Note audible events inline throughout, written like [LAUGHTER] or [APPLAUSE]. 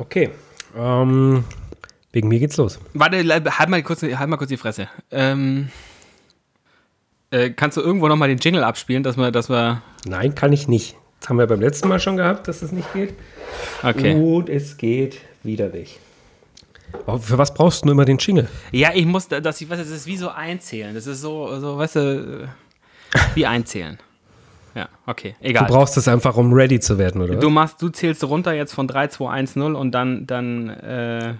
Okay. Ähm, wegen mir geht's los. Warte, halt mal kurz, halt mal kurz die Fresse. Ähm, äh, kannst du irgendwo nochmal den Jingle abspielen, dass wir, dass wir. Nein, kann ich nicht. Das haben wir beim letzten Mal schon gehabt, dass es nicht geht. Okay. Und es geht wieder nicht. Aber für was brauchst du immer den Jingle? Ja, ich muss, dass ich weiß, das ist wie so einzählen. Das ist so, so weißt du, wie einzählen. Ja, okay, egal. Du brauchst es einfach, um ready zu werden, oder? Du machst, du zählst runter jetzt von 3, 2, 1, 0 und dann, dann, äh,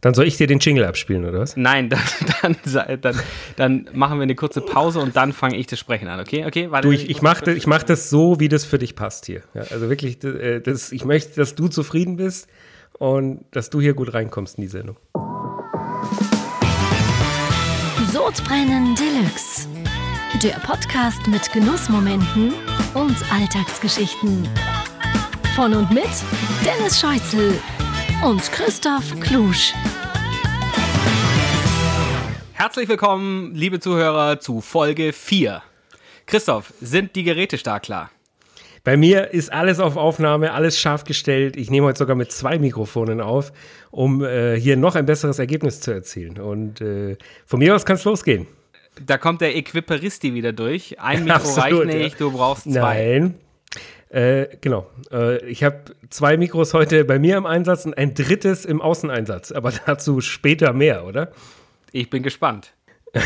Dann soll ich dir den Jingle abspielen, oder was? nein, [LAUGHS] dann, dann, dann, dann machen wir eine kurze Pause und dann fange ich das Sprechen an, okay? Okay, warte. Du, ich, ich mache ich mach das so, wie das für dich passt hier. Ja, also wirklich, äh, das, ich möchte, dass du zufrieden bist und dass du hier gut reinkommst in die Sendung. Sodbrennen Deluxe. Der Podcast mit Genussmomenten und Alltagsgeschichten. Von und mit Dennis Scheuzel und Christoph Klusch. Herzlich willkommen, liebe Zuhörer, zu Folge 4. Christoph, sind die Geräte stark klar? Bei mir ist alles auf Aufnahme, alles scharf gestellt. Ich nehme heute sogar mit zwei Mikrofonen auf, um äh, hier noch ein besseres Ergebnis zu erzielen. Und äh, von mir aus kann es losgehen. Da kommt der Equiperisti wieder durch. Ein [LAUGHS] Mikro Absolut, reicht nicht, ja. du brauchst zwei. Nein. Äh, genau. Äh, ich habe zwei Mikros heute bei mir im Einsatz und ein drittes im Außeneinsatz. Aber [LAUGHS] dazu später mehr, oder? Ich bin gespannt. [LAUGHS]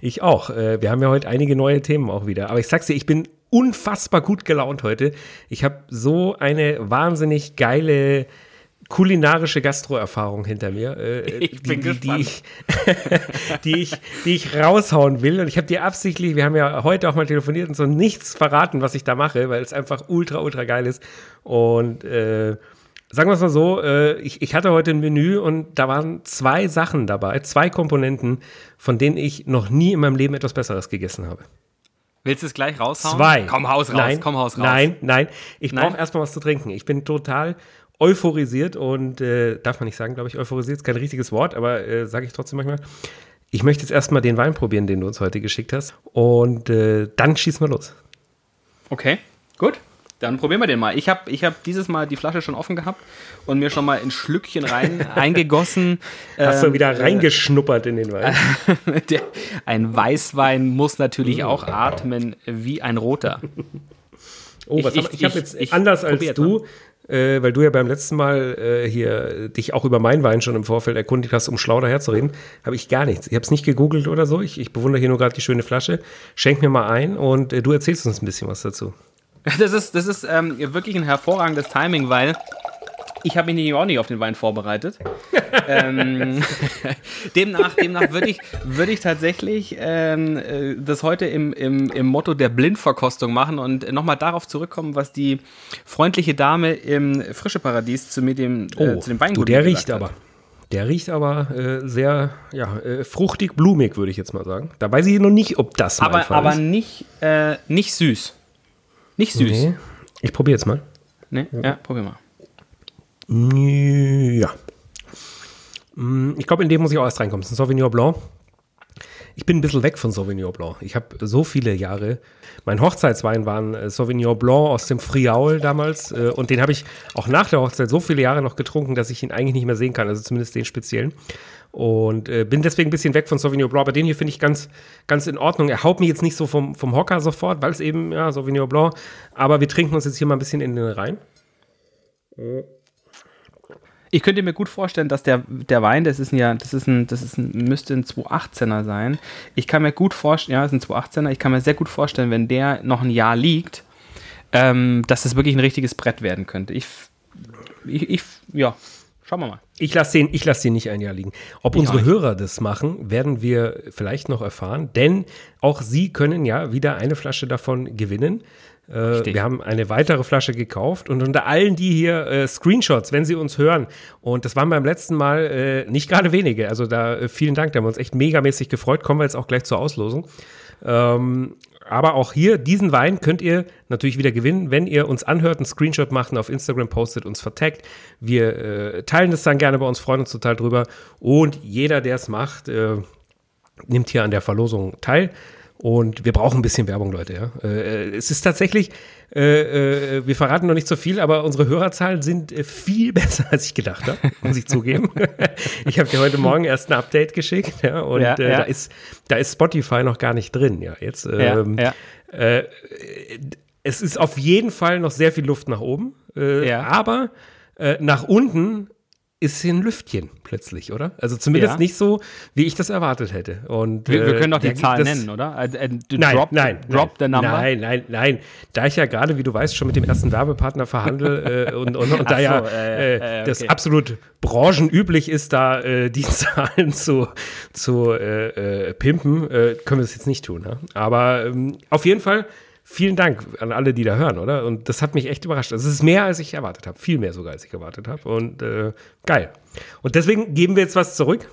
Ich auch. Äh, wir haben ja heute einige neue Themen auch wieder. Aber ich sag's dir, ich bin unfassbar gut gelaunt heute. Ich habe so eine wahnsinnig geile kulinarische Gastroerfahrung hinter mir, äh, [LAUGHS] Ich bin die, die, die, gespannt. ich, [LAUGHS] die, ich, die ich raushauen will. Und ich habe dir absichtlich, wir haben ja heute auch mal telefoniert und so nichts verraten, was ich da mache, weil es einfach ultra, ultra geil ist. Und äh, sagen wir es mal so, äh, ich, ich hatte heute ein Menü und da waren zwei Sachen dabei, zwei Komponenten, von denen ich noch nie in meinem Leben etwas Besseres gegessen habe. Willst du es gleich raushauen? Zwei. Komm, Haus raus, nein, komm, Haus raus. Nein, nein. Ich brauche erstmal was zu trinken. Ich bin total euphorisiert und äh, darf man nicht sagen, glaube ich, euphorisiert ist kein richtiges Wort, aber äh, sage ich trotzdem manchmal. Ich möchte jetzt erstmal den Wein probieren, den du uns heute geschickt hast. Und äh, dann schießen wir los. Okay, gut. Dann probieren wir den mal. Ich habe ich hab dieses Mal die Flasche schon offen gehabt und mir schon mal ein Schlückchen rein [LAUGHS] eingegossen. Hast du Ähm, wieder reingeschnuppert in den Wein? [LAUGHS] Der, ein Weißwein muss natürlich auch atmen wie ein roter. Oh, was ich- hab, ich, ich habe ich- jetzt ich anders als du, äh, weil du ja beim letzten Mal äh, hier dich auch über meinen Wein schon im Vorfeld erkundigt hast, um schlau daherzureden, habe ich gar nichts. Ich habe es nicht gegoogelt oder so. Ich, ich bewundere hier nur gerade die schöne Flasche. Schenk mir mal ein und äh, du erzählst uns ein bisschen was dazu. Das ist, das ist ähm, wirklich ein hervorragendes Timing, weil ich habe mich auch nicht auf den Wein vorbereitet. ähm, [LAUGHS] demnach demnach würde ich, würd ich tatsächlich ähm, äh, das heute im, im, im Motto der Blindverkostung machen und nochmal darauf zurückkommen, was die freundliche Dame im Frische Paradies zu, mir dem, äh, zu dem Weingut Oh, du, der gesagt riecht hat. aber. Der riecht aber äh, sehr ja, äh, fruchtig, blumig, würde ich jetzt mal sagen. Da weiß ich noch nicht, ob das mein Aber, Fall aber ist. nicht, äh, nicht süß. Nicht süß. Nee. Ich probiere jetzt mal. Nee? Ja, probier mal. Ja. Mm, Ich glaube, in dem muss ich auch erst reinkommen. Das ist ein Sauvignon Blanc. Ich bin ein bisschen weg von Sauvignon Blanc. Ich habe so viele Jahre. Mein Hochzeitswein war ein äh, Sauvignon Blanc aus dem Friaul damals. äh, Und den habe ich auch nach der Hochzeit so viele Jahre noch getrunken, dass ich ihn eigentlich nicht mehr sehen kann. Also zumindest den speziellen. Und äh, bin deswegen ein bisschen weg von Sauvignon Blanc. Aber den hier finde ich ganz, ganz in Ordnung. Er haut mich jetzt nicht so vom, vom Hocker sofort, weil es eben, ja, Sauvignon Blanc. Aber wir trinken uns jetzt hier mal ein bisschen in den rein. Ich könnte mir gut vorstellen, dass der, der Wein, das ist ein ja, das ist ein, das ist ein, müsste ein 218er sein. Ich kann mir gut vorstellen, ja, ist ein 218er, ich kann mir sehr gut vorstellen, wenn der noch ein Jahr liegt, ähm, dass das wirklich ein richtiges Brett werden könnte. Ich, ich, ich ja, schauen wir mal. Ich lasse den, ich lass den nicht ein Jahr liegen. Ob Ich unsere. Hörer das machen, werden wir vielleicht noch erfahren, denn auch sie können ja wieder eine Flasche davon gewinnen. Äh, wir haben eine weitere Flasche gekauft und unter allen, die hier äh, Screenshots, wenn sie uns hören, und das waren beim letzten Mal äh, nicht gerade wenige, also da äh, vielen Dank, da haben wir uns echt megamäßig gefreut, kommen wir jetzt auch gleich zur Auslosung. Ähm, aber auch hier, diesen Wein könnt ihr natürlich wieder gewinnen, wenn ihr uns anhört, einen Screenshot macht auf Instagram postet, uns vertaggt. Wir äh, teilen das dann gerne bei uns, freuen uns total drüber. Und jeder, der es macht, äh, nimmt hier an der Verlosung teil. Und wir brauchen ein bisschen Werbung, Leute. Ja? Äh, es ist tatsächlich, äh, äh, wir verraten noch nicht so viel, aber unsere Hörerzahlen sind äh, viel [LAUGHS] besser, als ich gedacht habe, muss ich zugeben. [LAUGHS] ich habe dir heute Morgen erst ein Update geschickt ja, und Ja, äh. Da, ist, da ist Spotify noch gar nicht drin. Ja, jetzt. Ähm. Äh, es ist auf jeden Fall noch sehr viel Luft nach oben, äh, aber äh, nach unten ist hier ein Lüftchen plötzlich, oder? Also zumindest Ja. nicht so, wie ich das erwartet hätte. Und, Wir, wir äh, können doch die der- Zahl nennen, oder? Äh, äh, Nein, drop, nein, drop the nein, number. Nein, nein, nein. Da ich ja gerade, wie du weißt, schon mit dem ersten Werbepartner verhandle [LAUGHS] äh, und, und, und da ja so, äh, äh, äh, das okay. absolut branchenüblich ist, da äh, die [LAUGHS] Zahlen zu, zu äh, äh, pimpen, äh, können wir das jetzt nicht tun. Ne? Aber ähm, auf jeden Fall vielen Dank an alle, die da hören, oder? Und das hat mich echt überrascht. Also es ist mehr, als ich erwartet habe. Viel mehr sogar, als ich erwartet habe. Und äh, geil. Und deswegen geben wir jetzt was zurück.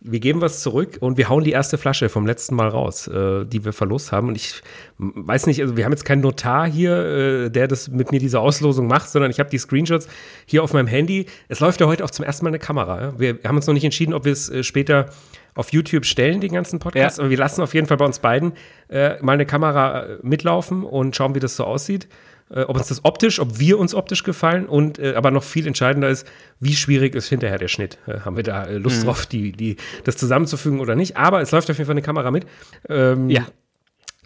Wir geben was zurück und wir hauen die erste Flasche vom letzten Mal raus, äh, die wir verlost haben. Und ich weiß nicht, also wir haben jetzt keinen Notar hier, äh, der das mit mir diese Auslosung macht, sondern ich habe die Screenshots hier auf meinem Handy. Es läuft ja heute auch zum ersten Mal eine Kamera. Wir haben uns noch nicht entschieden, ob wir es äh, später auf YouTube stellen, den ganzen Podcast. Ja. Aber wir lassen auf jeden Fall bei uns beiden äh, mal eine Kamera äh, mitlaufen und schauen, wie das so aussieht. Äh, ob uns das optisch, ob wir uns optisch gefallen und äh, aber noch viel entscheidender ist, wie schwierig ist hinterher der Schnitt. Äh, haben wir da äh, Mhm. Lust drauf, die, die, das zusammenzufügen oder nicht? Aber es läuft auf jeden Fall eine Kamera mit. Ähm, Ja.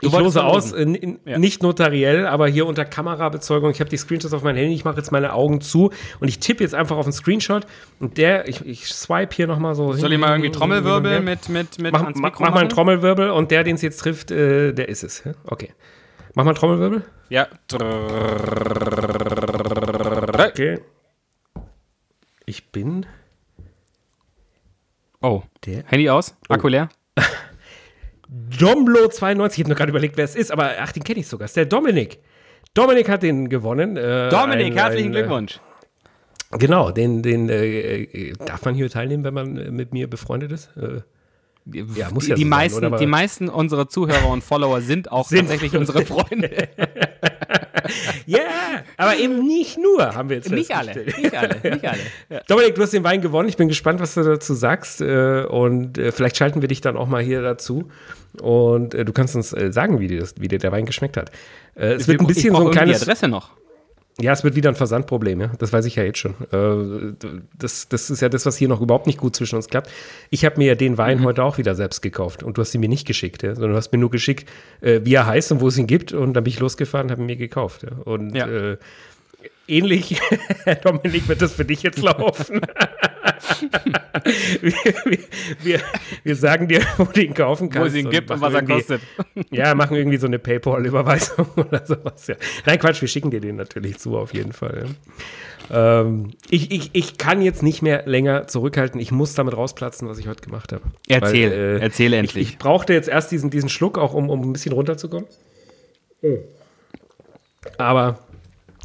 Du ich lose aus, verlosen. äh, in, Ja. nicht notariell, aber hier unter Kamerabezeugung. Ich habe die Screenshots auf mein Handy, ich mache jetzt meine Augen zu und ich tippe jetzt einfach auf einen Screenshot und der, ich, ich swipe hier nochmal so. Soll ich mal irgendwie Trommelwirbel mit, mit, mit Mach, ans mach, Mikro mach mal einen machen? Trommelwirbel und der, den es jetzt trifft, äh, der ist es. Okay. Mach mal einen Trommelwirbel. Ja. Okay. Ich bin Oh. der Handy aus? Akku leer? Domblo92. Ich habe nur gerade überlegt, wer es ist, aber ach, den kenne ich sogar. Das ist der Dominik. Dominik hat den gewonnen. Äh, Dominik, ein- herzlichen ein, äh, Glückwunsch. Genau, den, den äh, äh, darf man hier teilnehmen, wenn man äh, mit mir befreundet ist? Äh, ja, muss die, ja die, so sein, meisten, die meisten unserer Zuhörer und Follower sind auch Sind- tatsächlich unsere [LAUGHS] Freunde. [LAUGHS] Ja, aber eben nicht nur, haben wir jetzt nicht alle, nicht alle, nicht alle. Ja. [LAUGHS] Dominik, du hast den Wein gewonnen. Ich bin gespannt, was du dazu sagst. Äh, und äh, vielleicht schalten wir dich dann auch mal hier dazu. Und äh, du kannst uns sagen, wie dir, das, wie dir der Wein geschmeckt hat. Es wird ein bisschen so ein kleines. Die Adresse noch. Ja, es wird wieder ein Versandproblem, ja. Das weiß ich ja jetzt schon. Äh, das, das ist ja das, was hier noch überhaupt nicht gut zwischen uns klappt. Ich habe mir ja den Mhm. Wein heute auch wieder selbst gekauft und du hast ihn mir nicht geschickt, ja, sondern du hast mir nur geschickt, äh, wie er heißt und wo es ihn gibt und dann bin ich losgefahren und habe ihn mir gekauft. Ja. Und Ja. Äh, ähnlich, [LAUGHS] Dominik, wird das für dich jetzt laufen. [LAUGHS] wir, wir, wir, sagen dir, wo du ihn kaufen kannst. Wo es ihn gibt und was er kostet. [LAUGHS] ja, machen irgendwie so eine PayPal-Überweisung oder sowas. Ja. Nein, Quatsch, wir schicken dir den natürlich zu, auf jeden Fall. Ja. Ähm, ich, ich, ich kann jetzt nicht mehr länger zurückhalten. Ich muss damit rausplatzen, was ich heute gemacht habe. Erzähl, Weil, äh, erzähl Ich, endlich. ich brauchte jetzt erst diesen, diesen Schluck, auch um, um ein bisschen runterzukommen. Aber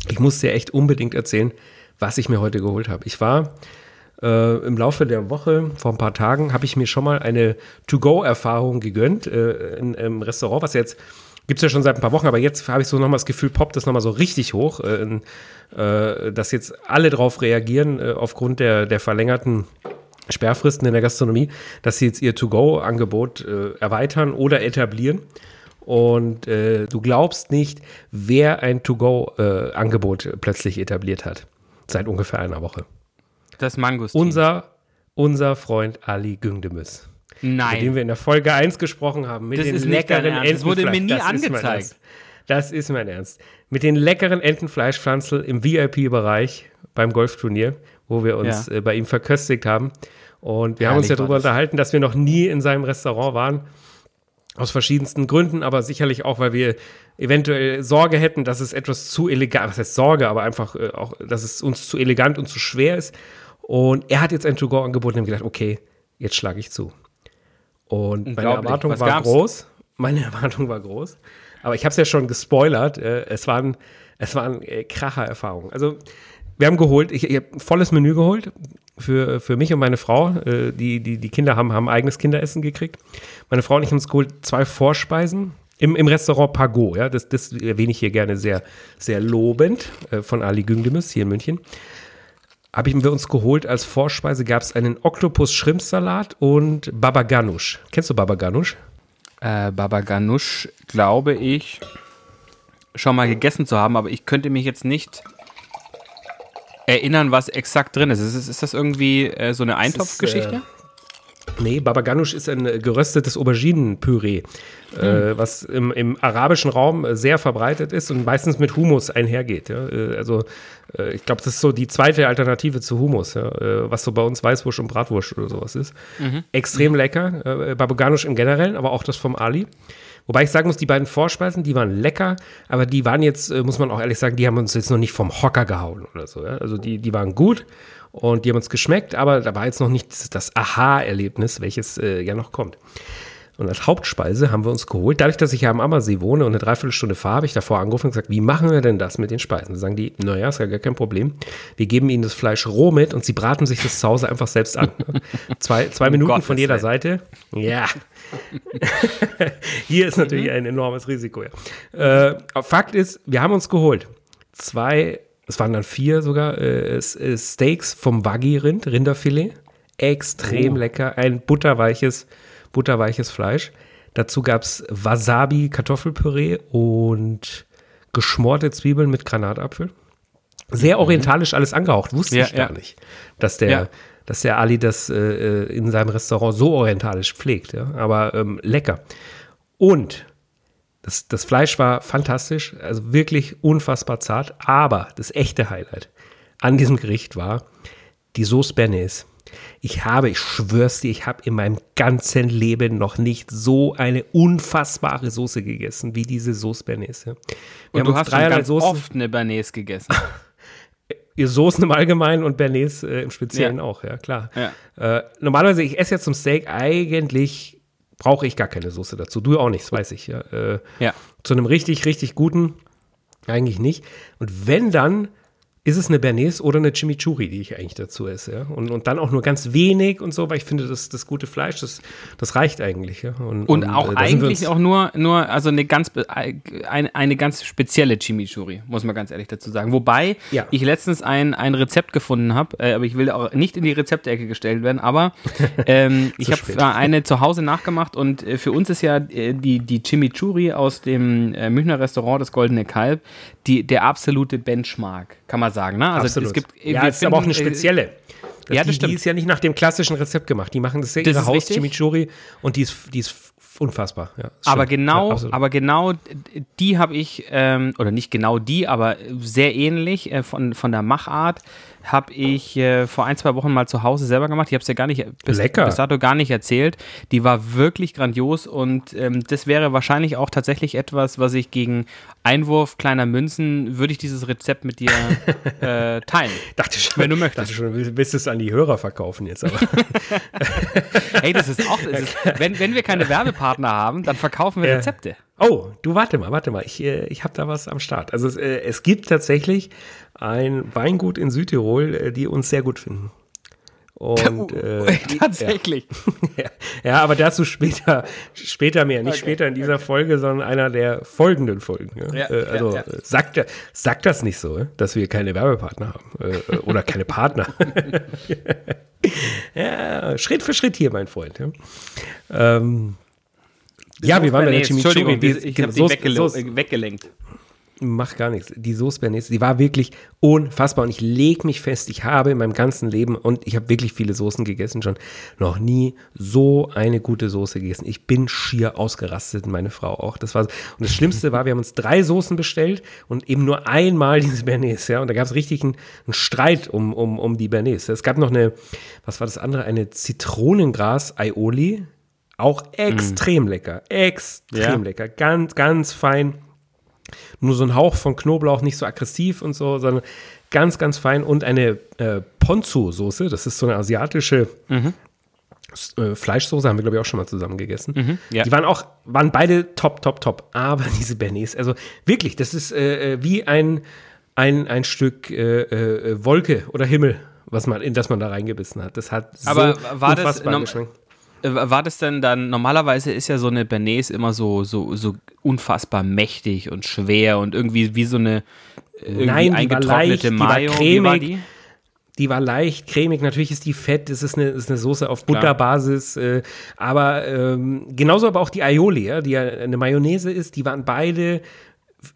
ich muss dir echt unbedingt erzählen, was ich mir heute geholt habe. Ich war äh, im Laufe der Woche, vor ein paar Tagen, habe ich mir schon mal eine To-Go-Erfahrung gegönnt äh, in, im Restaurant, was jetzt gibt es ja schon seit ein paar Wochen, aber jetzt habe ich so nochmal das Gefühl, poppt das nochmal so richtig hoch, äh, äh, dass jetzt alle drauf reagieren äh, aufgrund der, der verlängerten Sperrfristen in der Gastronomie, dass sie jetzt ihr To-Go-Angebot äh, erweitern oder etablieren. Und äh, du glaubst nicht, wer ein To-Go-Angebot plötzlich etabliert hat. Seit ungefähr einer Woche. Das Mangos. Unser, unser Freund Ali Güngdemüs. Mit dem Nein. wir in der Folge 1 gesprochen haben. Mit Das den ist nicht leckeren Ernst. Das wurde mir nie Das ist angezeigt. Ernst. Das ist mein Ernst. Mit den leckeren Entenfleischpflanzel im VIP-Bereich beim Golfturnier, wo wir uns Ja. äh, bei ihm verköstigt haben. Und wir haben uns ja darüber unterhalten, dass wir noch nie in seinem Restaurant waren. Aus verschiedensten Gründen, aber sicherlich auch, weil wir eventuell Sorge hätten, dass es etwas zu elegant, was heißt Sorge, aber einfach äh, auch, dass es uns zu elegant und zu schwer ist. Und er hat jetzt ein To-Go angeboten und gedacht, okay, jetzt schlage ich zu. Und meine. Erwartung war gab's? groß. Meine [LAUGHS] Erwartung war groß. Aber ich habe es ja schon gespoilert. Äh, es waren, es waren äh, Kracher-Erfahrungen. Also, wir haben geholt, ich, ich habe volles Menü geholt für, für mich und meine Frau. Äh, die, die, die Kinder haben, haben eigenes Kinderessen gekriegt. Meine Frau und ich haben uns geholt zwei Vorspeisen im, im Restaurant Pagot. Ja, das, das erwähne ich hier gerne sehr, sehr lobend äh, von Ali Güngdemis hier in München haben wir uns geholt als Vorspeise gab es einen Oktopus-Shrimp-Salat und Baba Ganoush. Kennst du Baba Ganoush? Äh, Baba Ganoush, glaube ich, schon mal gegessen zu haben, aber ich könnte mich jetzt nicht erinnern, was exakt drin ist. Ist, ist das irgendwie äh, so eine Eintopfgeschichte? Äh, Nee, Baba Ganoush ist ein geröstetes Auberginenpüree, hm. äh, was im, im, arabischen Raum sehr verbreitet ist und meistens mit Humus einhergeht. Ja? Äh, also äh, ich glaube, das ist so die zweite Alternative zu Humus, ja? Äh, was so bei uns Weißwurst und Bratwurst oder sowas ist. Mhm. Extrem mhm. lecker, äh, Baba Ganoush im Generellen, aber auch das vom Ali. Wobei ich sagen muss, die beiden Vorspeisen, die waren lecker, aber die waren jetzt, muss man auch ehrlich sagen, die haben uns jetzt noch nicht vom Hocker gehauen oder so. Ja? Also die, die waren gut und die haben uns geschmeckt, aber da war jetzt noch nicht das Aha-Erlebnis, welches äh, ja noch kommt. Und als Hauptspeise haben wir uns geholt, dadurch, dass ich ja am Ammersee wohne und eine Dreiviertelstunde fahre, habe ich davor angerufen und gesagt, wie machen wir denn das mit den Speisen? Da sagen die, naja, ist ja gar kein Problem. Wir geben ihnen das Fleisch roh mit und sie braten sich das zu Hause einfach selbst an. [LAUGHS] zwei, zwei um Minuten Gottes von jeder Seite. Ja. [LAUGHS] Hier ist natürlich ein enormes Risiko. Ja. Äh, Fakt ist, wir haben uns geholt. Zwei es waren dann vier sogar, äh, äh, Steaks vom Wagyu-Rind, Rinderfilet. Extrem oh. lecker, ein butterweiches, butterweiches Fleisch. Dazu gab es Wasabi, Kartoffelpüree und geschmorte Zwiebeln mit Granatapfel. Sehr mhm. orientalisch alles angehaucht, wusste ja, ich gar ja. nicht, dass der, ja. dass der Ali das äh, äh, in seinem Restaurant so orientalisch pflegt. Ja? Aber ähm, lecker. Und das, das Fleisch war fantastisch, also wirklich unfassbar zart. Aber das echte Highlight an diesem Gericht war die Sauce Bernays. Ich habe, ich schwör's dir, ich habe in meinem ganzen Leben noch nicht so eine unfassbare Soße gegessen wie diese Sauce Bernays. Ja. und du hast schon ganz Soßen. oft eine Bernays gegessen. [LAUGHS] Ihr Soßen im Allgemeinen und Bernays äh, im Speziellen ja. auch, ja klar. Ja. Äh, normalerweise, ich esse ja zum Steak eigentlich brauche ich gar keine Soße dazu. Du auch nicht, das weiß ich. Ja. Äh, ja. Zu einem richtig, richtig guten eigentlich nicht. Und wenn dann, ist es eine Bernays oder eine Chimichurri, die ich eigentlich dazu esse. Ja? Und, und dann auch nur ganz wenig und so, weil ich finde, das, das gute Fleisch, das, das reicht eigentlich. Ja? Und, und, und auch äh, eigentlich auch nur, nur also eine ganz, eine, eine ganz spezielle Chimichurri, muss man ganz ehrlich dazu sagen. Wobei ja. ich letztens ein, ein Rezept gefunden habe, äh, aber ich will auch nicht in die Rezeptecke gestellt werden, aber [LAUGHS] ähm, ich habe eine zu Hause nachgemacht und äh, für uns ist ja äh, die, die Chimichurri aus dem äh, Münchner Restaurant Das Goldene Kalb die, der absolute Benchmark, kann man sagen. Ne? Also Absolut. es gibt, ja, es ist aber auch eine spezielle. Das ja, das die, stimmt. Die ist ja nicht nach dem klassischen Rezept gemacht. Die machen das ja ihre Haus-Chimichurri und die ist, die ist unfassbar. Ja, aber genau, ja, aber genau die habe ich, ähm, oder nicht genau die, aber sehr ähnlich äh, von, von der Machart habe ich äh, vor ein, zwei Wochen mal zu Hause selber gemacht. Ich habe es ja gar nicht bis, bis dato gar nicht erzählt. Die war wirklich grandios und ähm, das wäre wahrscheinlich auch tatsächlich etwas, was ich gegen Einwurf kleiner Münzen, würde ich dieses Rezept mit dir [LAUGHS] äh, teilen. Dachte schon, wenn du möchtest. Dachte schon, willst du es an die Hörer verkaufen jetzt aber. [LAUGHS] hey, das ist auch, das ist, wenn, wenn wir keine Werbepartner haben, dann verkaufen wir äh, Rezepte. Oh, du warte mal, warte mal. Ich, äh, ich habe da was am Start. Also es, äh, es gibt tatsächlich ein Weingut in Südtirol, äh, die uns sehr gut finden. Und, [LAUGHS] äh, [LAUGHS] Tatsächlich. [LAUGHS] Ja. ja. aber dazu später, später mehr. Nicht okay, später in dieser okay. Folge, sondern einer der folgenden Folgen. Ja? Ja, also ja, Sagt, sagt das nicht so, dass wir keine Werbepartner haben. Äh, oder keine Partner. Schritt für Schritt hier, mein Freund. Ähm, ja, wir waren bei der Chimichurri. Ich, ich habe sie weggelenkt macht gar nichts. Die Sauce Bernays, die war wirklich unfassbar. Und ich lege mich fest, ich habe in meinem ganzen Leben, und ich habe wirklich viele Soßen gegessen schon, noch nie so eine gute Soße gegessen. Ich bin schier ausgerastet, meine Frau auch. Das war, und das Schlimmste war, wir haben uns drei Soßen bestellt und eben nur einmal diese Bernays, ja. Und da gab es richtig einen, einen, Streit um, um, um die Bernays. Es gab noch eine, was war das andere? Eine Zitronengras-Aioli. Auch extrem mm. lecker. Extrem ja. lecker. Ganz, ganz fein nur so ein Hauch von Knoblauch, nicht so aggressiv und so, sondern ganz, ganz fein. Und eine äh, Ponzu-Soße, das ist so eine asiatische mhm. äh, Fleischsoße, haben wir, glaube ich, auch schon mal zusammen gegessen. Mhm, ja. Die waren auch, waren beide top, top, top. Aber [LAUGHS] diese Bernays, also wirklich, das ist äh, äh wie ein, ein, ein Stück äh, äh, Wolke oder Himmel, was man, in das man da reingebissen hat. Das hat so Aber war unfassbar das, geschmeckt. War das denn dann, normalerweise ist ja so eine Bernays immer so, so, so unfassbar mächtig und schwer und irgendwie wie so eine irgendwie Nein, eingetrocknete Mayo. Die war cremig, die? Die war leicht, cremig. Natürlich ist die fett. Es ist eine, ist eine Soße auf Butterbasis. Äh, aber ähm, genauso aber auch die Aioli, ja, die ja eine Mayonnaise ist. Die waren beide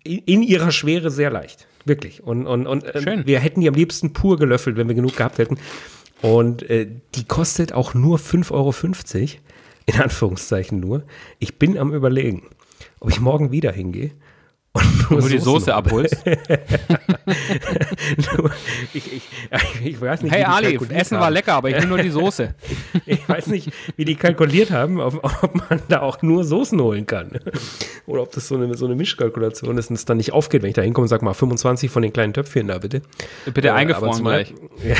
in, in ihrer Schwere sehr leicht. Wirklich. Und, und, und äh, Schön. wir hätten die am liebsten pur gelöffelt, wenn wir genug gehabt hätten. Und äh, die kostet auch nur 5,50 Euro. In Anführungszeichen nur. Ich bin am Überlegen, ob ich morgen wieder hingehe. Und Nur die Soßen Soße abholst. [LAUGHS] Nur, ich, ich, ich weiß nicht, Hey die Ali, Essen haben. war lecker, aber ich will nur die Soße. [LAUGHS] Ich weiß nicht, wie die kalkuliert haben, ob, ob man da auch nur Soßen holen kann. Oder ob das so eine, so eine Mischkalkulation ist und es dann nicht aufgeht, wenn ich da hinkomme und sage mal 25 von den kleinen Töpfchen da bitte. Bitte Äh, eingefroren gleich. [LAUGHS] ja,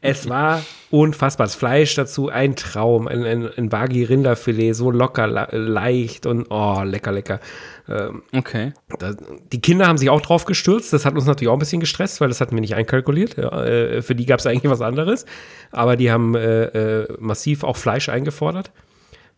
es war unfassbar. Das Fleisch dazu ein Traum. Ein, ein, ein Wagi-Rinderfilet, so locker, leicht und oh, lecker, lecker. Ähm, Okay. da, die Kinder haben sich auch drauf gestürzt. Das hat uns natürlich auch ein bisschen gestresst, weil das hatten wir nicht einkalkuliert. Ja, äh, für die gab es [LAUGHS] eigentlich was anderes. Aber die haben äh, äh, massiv auch Fleisch eingefordert.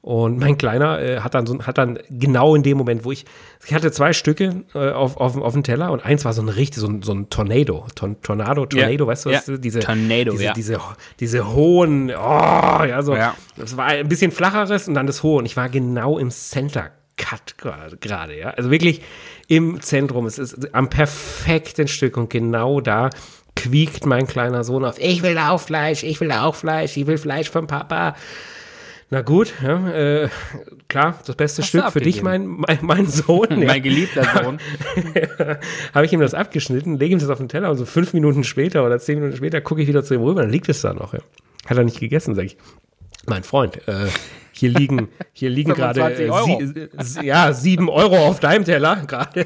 Und mein Kleiner äh, hat, dann so, hat dann genau in dem Moment, wo ich, ich hatte zwei Stücke äh, auf, auf, auf dem Teller und eins war so ein richtig, so ein, so ein Tornado, Ton, Tornado, Tornado, weißt du, was, Ja. diese, Tornado, diese, ja. diese, diese hohen, oh, ja, so, Ja. das war ein bisschen flacheres und dann das hohe und ich war genau im Center Cut gerade, gerade, ja, also wirklich im Zentrum, es ist am perfekten Stück und genau da quiekt mein kleiner Sohn auf, ich will auch Fleisch, ich will auch Fleisch, ich will Fleisch vom Papa. Na gut, ja, äh, klar, das beste Hast Stück für dich, mein, mein, mein Sohn. [LAUGHS] ja. Mein geliebter Sohn. [LAUGHS] habe ich ihm das abgeschnitten, lege ihm das auf den Teller und so fünf Minuten später oder zehn Minuten später gucke ich wieder zu ihm rüber, dann liegt es da noch. Ja. Hat er nicht gegessen, sage ich. Mein Freund, äh, hier liegen, hier liegen [LAUGHS] gerade 25 äh, sie, ja, sieben Euro auf deinem Teller gerade.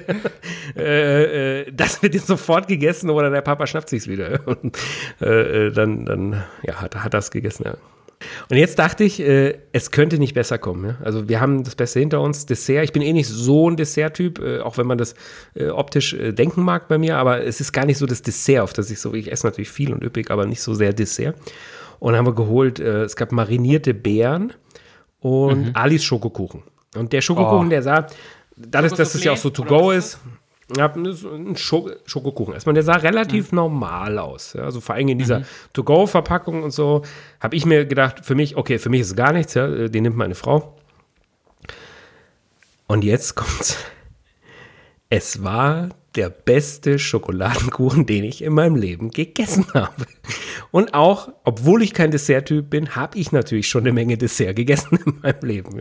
äh, äh, das wird jetzt sofort gegessen oder der Papa schnappt sich's wieder. Und, äh, äh, dann, dann, ja, hat, hat das gegessen, ja. Und jetzt dachte ich, äh, es könnte nicht besser kommen. Ja? Also wir haben das Beste hinter uns. Dessert, ich bin eh nicht so ein Dessert-Typ, äh, auch wenn man das äh, optisch äh, denken mag bei mir, aber es ist gar nicht so das Dessert, auf das ich so, ich esse natürlich viel und üppig, aber nicht so sehr Dessert. Und haben wir geholt, äh, es gab marinierte Beeren und Alis Schokokuchen. Und der Schokokuchen, Oh. der sah, dadurch, dass es ja auch so to go ist, ja, das ist ein Schoko Schokokuchen. Erstmal, der sah relativ normal aus. Ja, also vor allem in dieser To-Go-Verpackung und so, habe ich mir gedacht, für mich, okay, für mich ist es gar nichts, ja, äh, den nimmt meine Frau. Und jetzt kommt's. Es war der beste Schokoladenkuchen, [LAUGHS] den ich in meinem Leben gegessen habe. Und auch, obwohl ich kein Desserttyp bin, habe ich natürlich schon eine Menge Dessert gegessen [LAUGHS] in meinem Leben.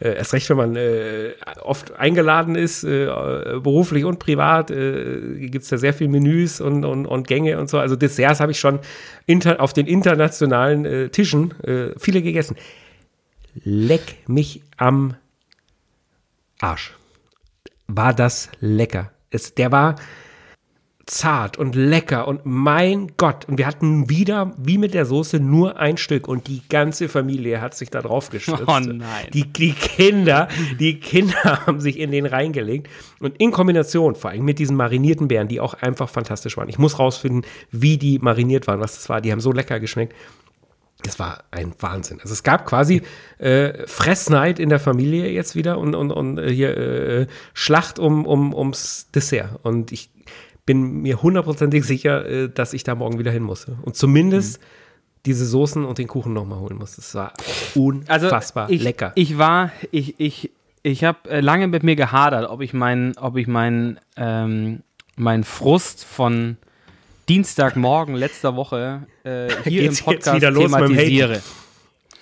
Äh, erst recht, wenn man äh, oft eingeladen ist, äh, beruflich und privat, äh, gibt es da sehr viel Menüs und, und, und Gänge und so. Also Desserts habe ich schon inter, auf den internationalen äh, Tischen äh, viele gegessen. Leck mich am Arsch war das lecker. Es, der war zart und lecker und mein Gott. Und wir hatten wieder, wie mit der Soße, nur ein Stück und die ganze Familie hat sich da drauf gestürzt. Oh nein. Die, die Kinder, die Kinder [LAUGHS] haben sich in den reingelegt und in Kombination vor allem mit diesen marinierten Beeren, die auch einfach fantastisch waren. Ich muss rausfinden, wie die mariniert waren, was das war. Die haben so lecker geschmeckt. Das war ein Wahnsinn. Also es gab quasi äh, Fressneid in der Familie jetzt wieder und, und, und äh, hier äh, Schlacht um, um, ums Dessert. Und ich bin mir hundertprozentig sicher, äh, dass ich da morgen wieder hin muss. Und zumindest diese Soßen und den Kuchen nochmal holen muss. Das war Also unfassbar ich, lecker. Ich war, ich, ich, ich habe äh, lange mit mir gehadert, ob ich meinen, ob ich meinen, ähm, meinen Frust von Dienstagmorgen letzter Woche äh, hier Geht's im Podcast wieder los thematisiere,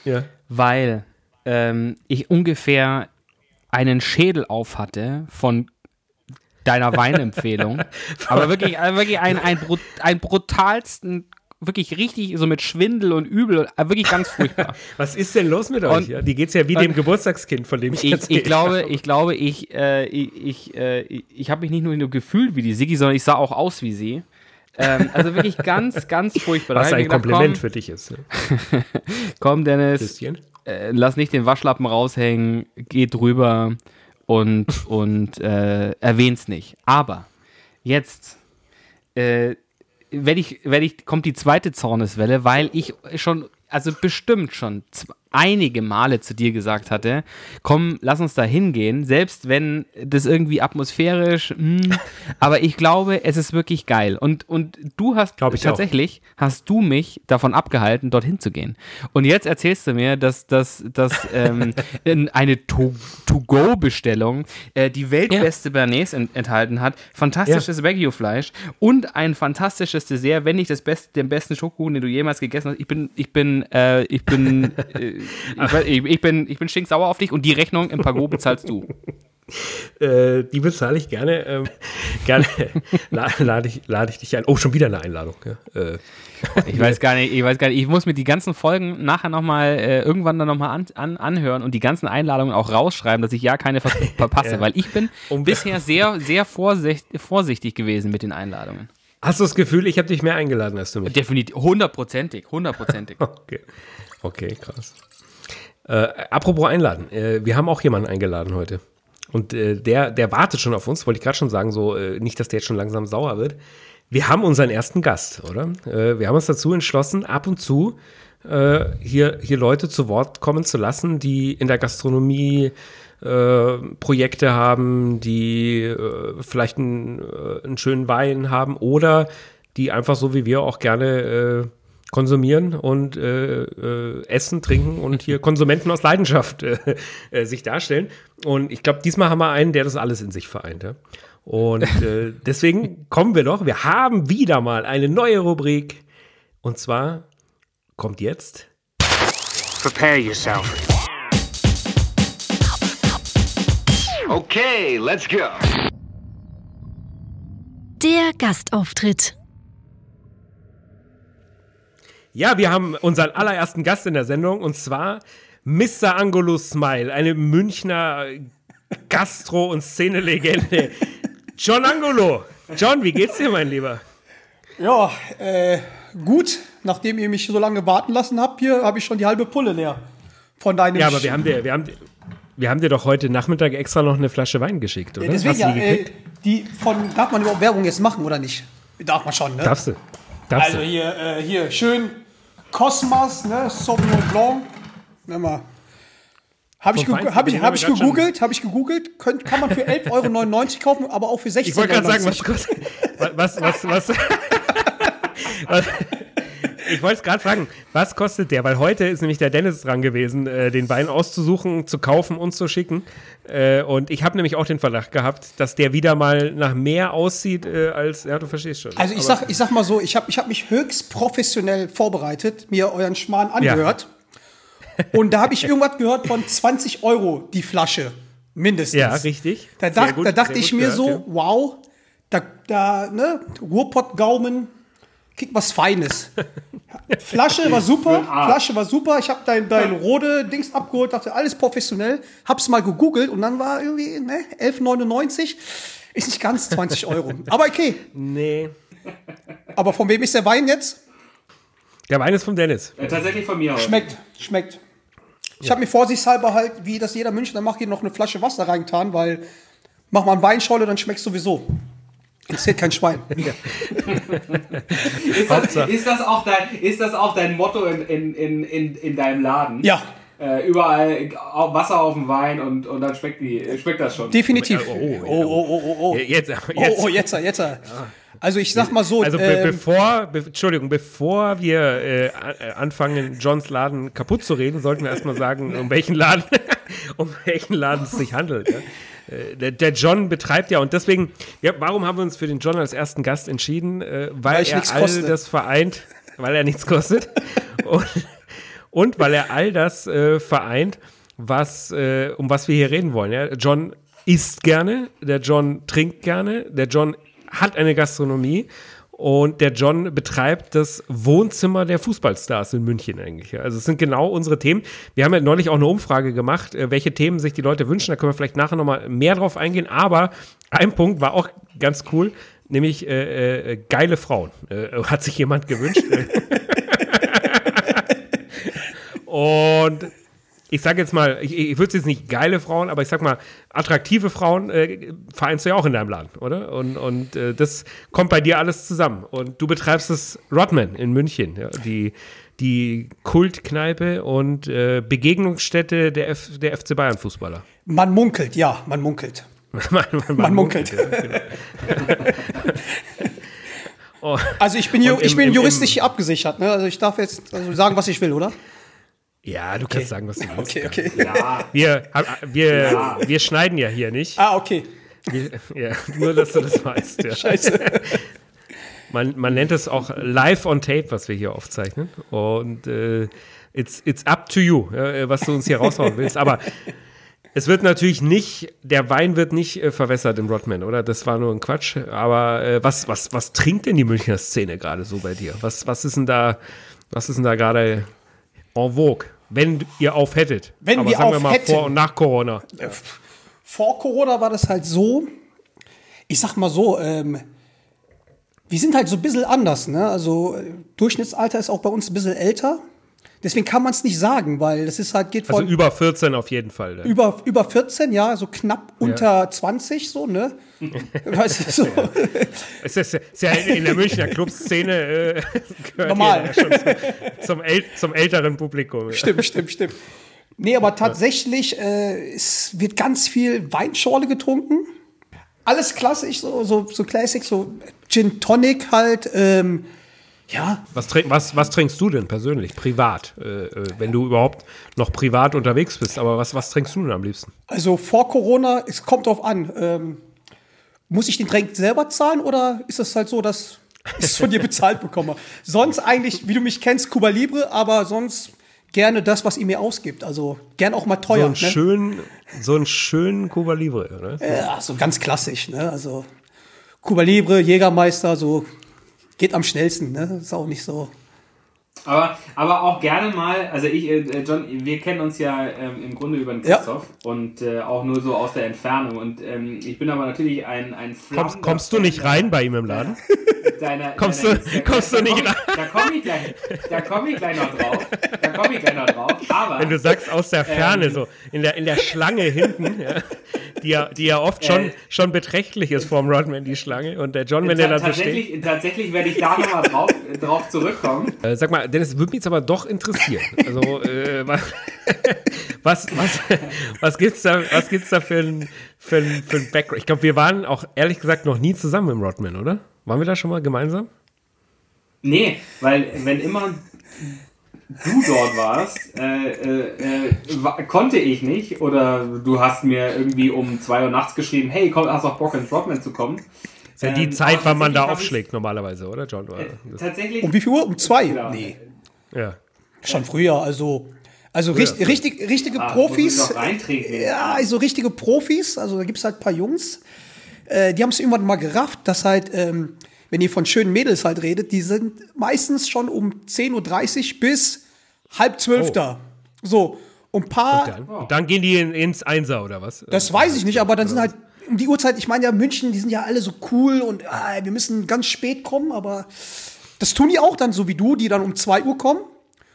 ja. weil ähm, ich ungefähr einen Schädel auf hatte von deiner [LAUGHS] Weinempfehlung, aber wirklich, also wirklich ein, ein, ein brutalsten, wirklich richtig so mit Schwindel und Übel, äh, wirklich ganz furchtbar. [LAUGHS] Was ist denn los mit euch? Und- die geht's ja wie dem und- Geburtstagskind, von dem ich, ich, jetzt ich glaube, [LAUGHS] ich glaube, ich, äh, ich, ich, äh, ich, habe mich nicht nur nur gefühlt wie die Siggi, sondern ich sah auch aus wie sie. Ähm, also wirklich ganz, ganz furchtbar. Was ein gedacht, Kompliment für dich ist. Ne? Komm, [LAUGHS] komm Dennis, Christian. äh, lass nicht den Waschlappen raushängen, geh drüber und, und äh, erwähn's nicht. Aber jetzt äh, werd ich, werd ich, kommt die zweite Zorneswelle, weil ich schon, also bestimmt schon zw- einige Male zu dir gesagt hatte, komm, lass uns da hingehen, selbst wenn das irgendwie atmosphärisch, mh, hm, [LAUGHS] aber ich glaube, es ist wirklich geil. Und, und du hast ich tatsächlich, auch. hast du mich davon abgehalten, dorthin zu gehen. Und jetzt erzählst du mir, dass, dass, dass [LAUGHS] ähm, eine To-Go-Bestellung äh, die weltbeste ja. Bernays ent enthalten hat, fantastisches ja. Wagyu-Fleisch und ein fantastisches Dessert, wenn nicht das beste, den besten Schokokuchen, den du jemals gegessen hast. Ich bin, ich bin, äh, ich bin, [LAUGHS] äh, ich, ich, bin, ich bin stinksauer auf dich und die Rechnung im Pago bezahlst du. Äh, die bezahle ich gerne. Ähm, [LAUGHS] gerne lade ich, lade ich dich ein. Oh, schon wieder eine Einladung. Ja. Äh, ich weiß gar nicht, ich weiß gar nicht. Ich muss mir die ganzen Folgen nachher nochmal äh, irgendwann dann nochmal an, an, anhören und die ganzen Einladungen auch rausschreiben, dass ich ja keine ver verpasse, ja. [LAUGHS] weil ich bin um, bisher [LAUGHS] sehr, sehr vorsichtig, vorsichtig gewesen mit den Einladungen. Hast du das Gefühl, ich habe dich mehr eingeladen als du mich? Definitiv, hundertprozentig, hundertprozentig. [LAUGHS] okay. okay, krass. Äh, apropos einladen, äh, wir haben auch jemanden eingeladen heute. Und äh, der, der wartet schon auf uns, wollte ich gerade schon sagen, so äh, nicht, dass der jetzt schon langsam sauer wird. Wir haben unseren ersten Gast, oder? Äh, wir haben uns dazu entschlossen, ab und zu äh, hier, hier Leute zu Wort kommen zu lassen, die in der Gastronomie äh, Projekte haben, die äh, vielleicht einen, einen schönen Wein haben oder die einfach so wie wir auch gerne konsumieren und äh, äh, essen, trinken und hier [LAUGHS] Konsumenten aus Leidenschaft äh, äh, sich darstellen. Und ich glaube, diesmal haben wir einen, der das alles in sich vereint. Ja? Und äh, [LAUGHS] deswegen kommen wir doch, wir haben wieder mal eine neue Rubrik. Und zwar kommt jetzt. Prepare yourself. Okay, let's go. Der Gastauftritt. Ja, wir haben unseren allerersten Gast in der Sendung und zwar Mr. Angolo Smile, eine Münchner Gastro- und Szenelegende. John Angolo. John, wie geht's dir, mein Lieber? Ja, äh, gut. Nachdem ihr mich so lange warten lassen habt, hier habe ich schon die halbe Pulle leer. Von deinem Ja, aber wir haben dir, wir haben, wir haben dir doch heute Nachmittag extra noch eine Flasche Wein geschickt, oder? Deswegen ja, äh, die von, darf man überhaupt Werbung jetzt machen oder nicht? Darf man schon, ne? Darfst du. Darfst also hier, äh, hier schön Cosmas, ne, Sauvignon Blanc. Wenn man habe ich, hab ich, hab ich gegoogelt, habe ich gegoogelt, könnt, kann man für [LAUGHS] 11,99 Euro kaufen, aber auch für 16 Ich wollte gerade sagen, was kostet, was, was, was, was [LAUGHS] ich wollte es gerade fragen, was kostet der? Weil heute ist nämlich der Dennis dran gewesen, äh, den Wein auszusuchen, zu kaufen und zu schicken. Äh, und ich habe nämlich auch den Verdacht gehabt, dass der wieder mal nach mehr aussieht äh, als, ja, du verstehst schon. Also ich sag, ich sag mal so, ich habe ich hab mich höchst professionell vorbereitet, mir euren Schmarrn angehört. Ja. Und da habe ich irgendwas gehört von 20 Euro die Flasche. Mindestens. Ja, richtig. Da, dach, gut, da dachte ich mir gehört, so, ja. wow, da, da, ne, Ruhrpott-Gaumen, krieg was Feines. [LAUGHS] Flasche war super, Flasche war super. Ich habe dein, dein rote Dings abgeholt, dachte, alles professionell. Hab's mal gegoogelt und dann war irgendwie, ne, 11,99. Ist nicht ganz 20 [LAUGHS] Euro. Aber okay. Nee. Aber von wem ist der Wein jetzt? Der Wein ist von Dennis. Ja, tatsächlich von mir auch. Schmeckt, schmeckt. Ich habe mir vorsichtshalber halt, wie das jeder Münchner macht, hier noch eine Flasche Wasser reingetan, weil mach mal einen Weinscholle, dann schmeckt sowieso. Interessiert kein Schwein. [LAUGHS] [LAUGHS] ist, das, ist, das auch dein, ist das auch dein Motto in, in, in, in, in deinem Laden? Ja. Äh, überall Wasser auf dem Wein und, und dann schmeckt, die, schmeckt das schon. Definitiv. Oh, oh, oh, oh, oh, oh. oh. Jetzt, jetzt. Oh, oh, jetzt, jetzt. Ja. Also ich sag mal so. Also be ähm, bevor, be Entschuldigung, bevor wir äh, anfangen, Johns Laden kaputt zu reden, sollten wir erstmal sagen, um welchen Laden, [LAUGHS] um welchen Laden es sich handelt. Ja? Äh, der, der, John betreibt ja und deswegen, ja, warum haben wir uns für den John als ersten Gast entschieden? Äh, weil, weil er all koste. das vereint, weil er nichts kostet [LAUGHS] und, und weil er all das äh, vereint, was, äh, um was wir hier reden wollen. Ja? John isst gerne, der John trinkt gerne, der John hat eine Gastronomie und der John betreibt das Wohnzimmer der Fußballstars in München eigentlich. Also es sind genau unsere Themen. Wir haben ja neulich auch eine Umfrage gemacht, äh, welche Themen sich die Leute wünschen. Da können wir vielleicht nachher nochmal mehr drauf eingehen. Aber ein Punkt war auch ganz cool, nämlich äh, äh, geile Frauen. Äh, hat sich jemand gewünscht. [LAUGHS] und ich sage jetzt mal, ich, ich würde jetzt nicht geile Frauen, aber ich sag mal, attraktive Frauen äh, vereinst du ja auch in deinem Laden, oder? Und, und äh, das kommt bei dir alles zusammen. Und du betreibst das Rodman in München, ja, die, die Kultkneipe und äh, Begegnungsstätte der, F, der FC Bayern Fußballer. Man munkelt, ja, man munkelt. [LAUGHS] man, man, Man munkelt. ja, genau. [LAUGHS] oh, Also ich bin, im- ich bin im- juristisch im- abgesichert, ne? Also ich darf jetzt also sagen, was ich will, oder? Ja, du kannst sagen, was du willst. Okay, okay. Ja, Wir, wir, wir schneiden ja hier nicht. Ah, okay. Wir, ja, nur, dass du das weißt. Ja. Scheiße. Man, man nennt es auch live on tape, was wir hier aufzeichnen. Und äh, it's, it's up to you, ja, was du uns hier raushauen willst. Aber es wird natürlich nicht, der Wein wird nicht äh, verwässert im Rodman, oder? Das war nur ein Quatsch. Aber äh, was, was, was trinkt denn die Münchner Szene gerade so bei dir? Was, was ist denn da, was ist denn da gerade en vogue? Wenn ihr auf hättet. Wenn Aber wir sagen wir auf mal hätten. vor und nach Corona. Vor Corona war das halt so, ich sag mal so, ähm, wir sind halt so ein bisschen anders, ne? Also äh, Durchschnittsalter ist auch bei uns ein bisschen älter. Deswegen kann man es nicht sagen, weil das ist halt, geht Also von über 14 auf jeden Fall. ne? über, über 14, ja, so knapp unter 20, so, ne? [LAUGHS] weißt du, so. Es ist, ist ja in, der Münchner Clubszene äh, gehört Normal. Ja zum, zum, äl zum älteren Publikum. Ja. Stimmt, stimmt, stimmt. Nee, aber tatsächlich, äh, es wird ganz viel Weinschorle getrunken. Alles klassisch, so, so, so Classic, so Gin Tonic halt, ähm, ja, Was, trink, was, was trinkst du denn persönlich, privat? Äh, äh, wenn du überhaupt noch privat unterwegs bist, aber was, was trinkst du denn am liebsten? also vor Corona, es kommt drauf an, ähm, muss ich den Drink selber zahlen oder ist es halt so, dass ich es von dir [LAUGHS] bezahlt bekomme? Sonst eigentlich, wie du mich kennst, Cuba Libre, aber sonst gerne das, was ihr mir ausgibt. Also gern auch mal So teuer. einen ne? schönen, so einen schönen Cuba Libre, oder? Ja, so ganz klassisch, ne? Also Cuba Libre, Jägermeister, so geht am schnellsten, ne? Ist auch nicht so. aber, aber auch gerne mal, also ich, äh, John, wir kennen uns ja ähm, im Grunde über den Ja. Christoph und äh, auch nur so aus der Entfernung. Und ähm, ich bin aber natürlich ein, ein Kommst, kommst du nicht rein bei ihm im Laden? Deiner, [LAUGHS] Kommst deiner du- Instagram- kommst du da nicht komm, rein? Da komme ich gleich, da komme ich gleich noch drauf. Da komme ich gleich noch drauf. Aber Wenn du sagst aus der Ferne, Ähm. so in der, in der Schlange hinten, ja, [LAUGHS] die, ja, die ja oft schon, Äh. schon beträchtlich ist vorm Rodman, die Schlange. Und der John, wenn der dann so steht. tatsächlich, tatsächlich werde ich da nochmal drauf, [LAUGHS] drauf zurückkommen. Äh, sag mal, Dennis, würde mich jetzt aber doch interessieren. Also, äh, was, [LAUGHS] was, was, was gibt's da, was gibt's da für ein, für ein, für ein Background? Ich glaube, wir waren auch ehrlich gesagt noch nie zusammen im Rodman, oder? Waren wir da schon mal gemeinsam? Nee, weil wenn immer du dort warst, äh, äh, äh, konnte ich nicht oder du hast mir irgendwie um 2 Uhr nachts geschrieben, hey, komm, hast auch Bock ins Rodman zu kommen. ist ja die Ähm, Zeit, wann man da aufschlägt normalerweise, oder, John? Das, Tatsächlich. Um wie viel Uhr? Um zwei? Ja. Nee, ja. schon früher. Also, also richt, richtig, richtige Ah, Profis. Ja, also richtige Profis. Also da gibt's halt ein paar Jungs. Äh, die haben es irgendwann mal gerafft, dass halt, ähm, wenn ihr von schönen Mädels halt redet, die sind meistens schon um 10.30 Uhr bis halb zwölf Oh. da. So. Und ein paar. Dann, und dann gehen die in, ins Einser, oder was? Das weiß ich nicht, aber dann sind halt um die Uhrzeit, ich meine ja, München, die sind ja alle so cool und ah, wir müssen ganz spät kommen, aber das tun die auch dann so wie du, die dann um 2 Uhr kommen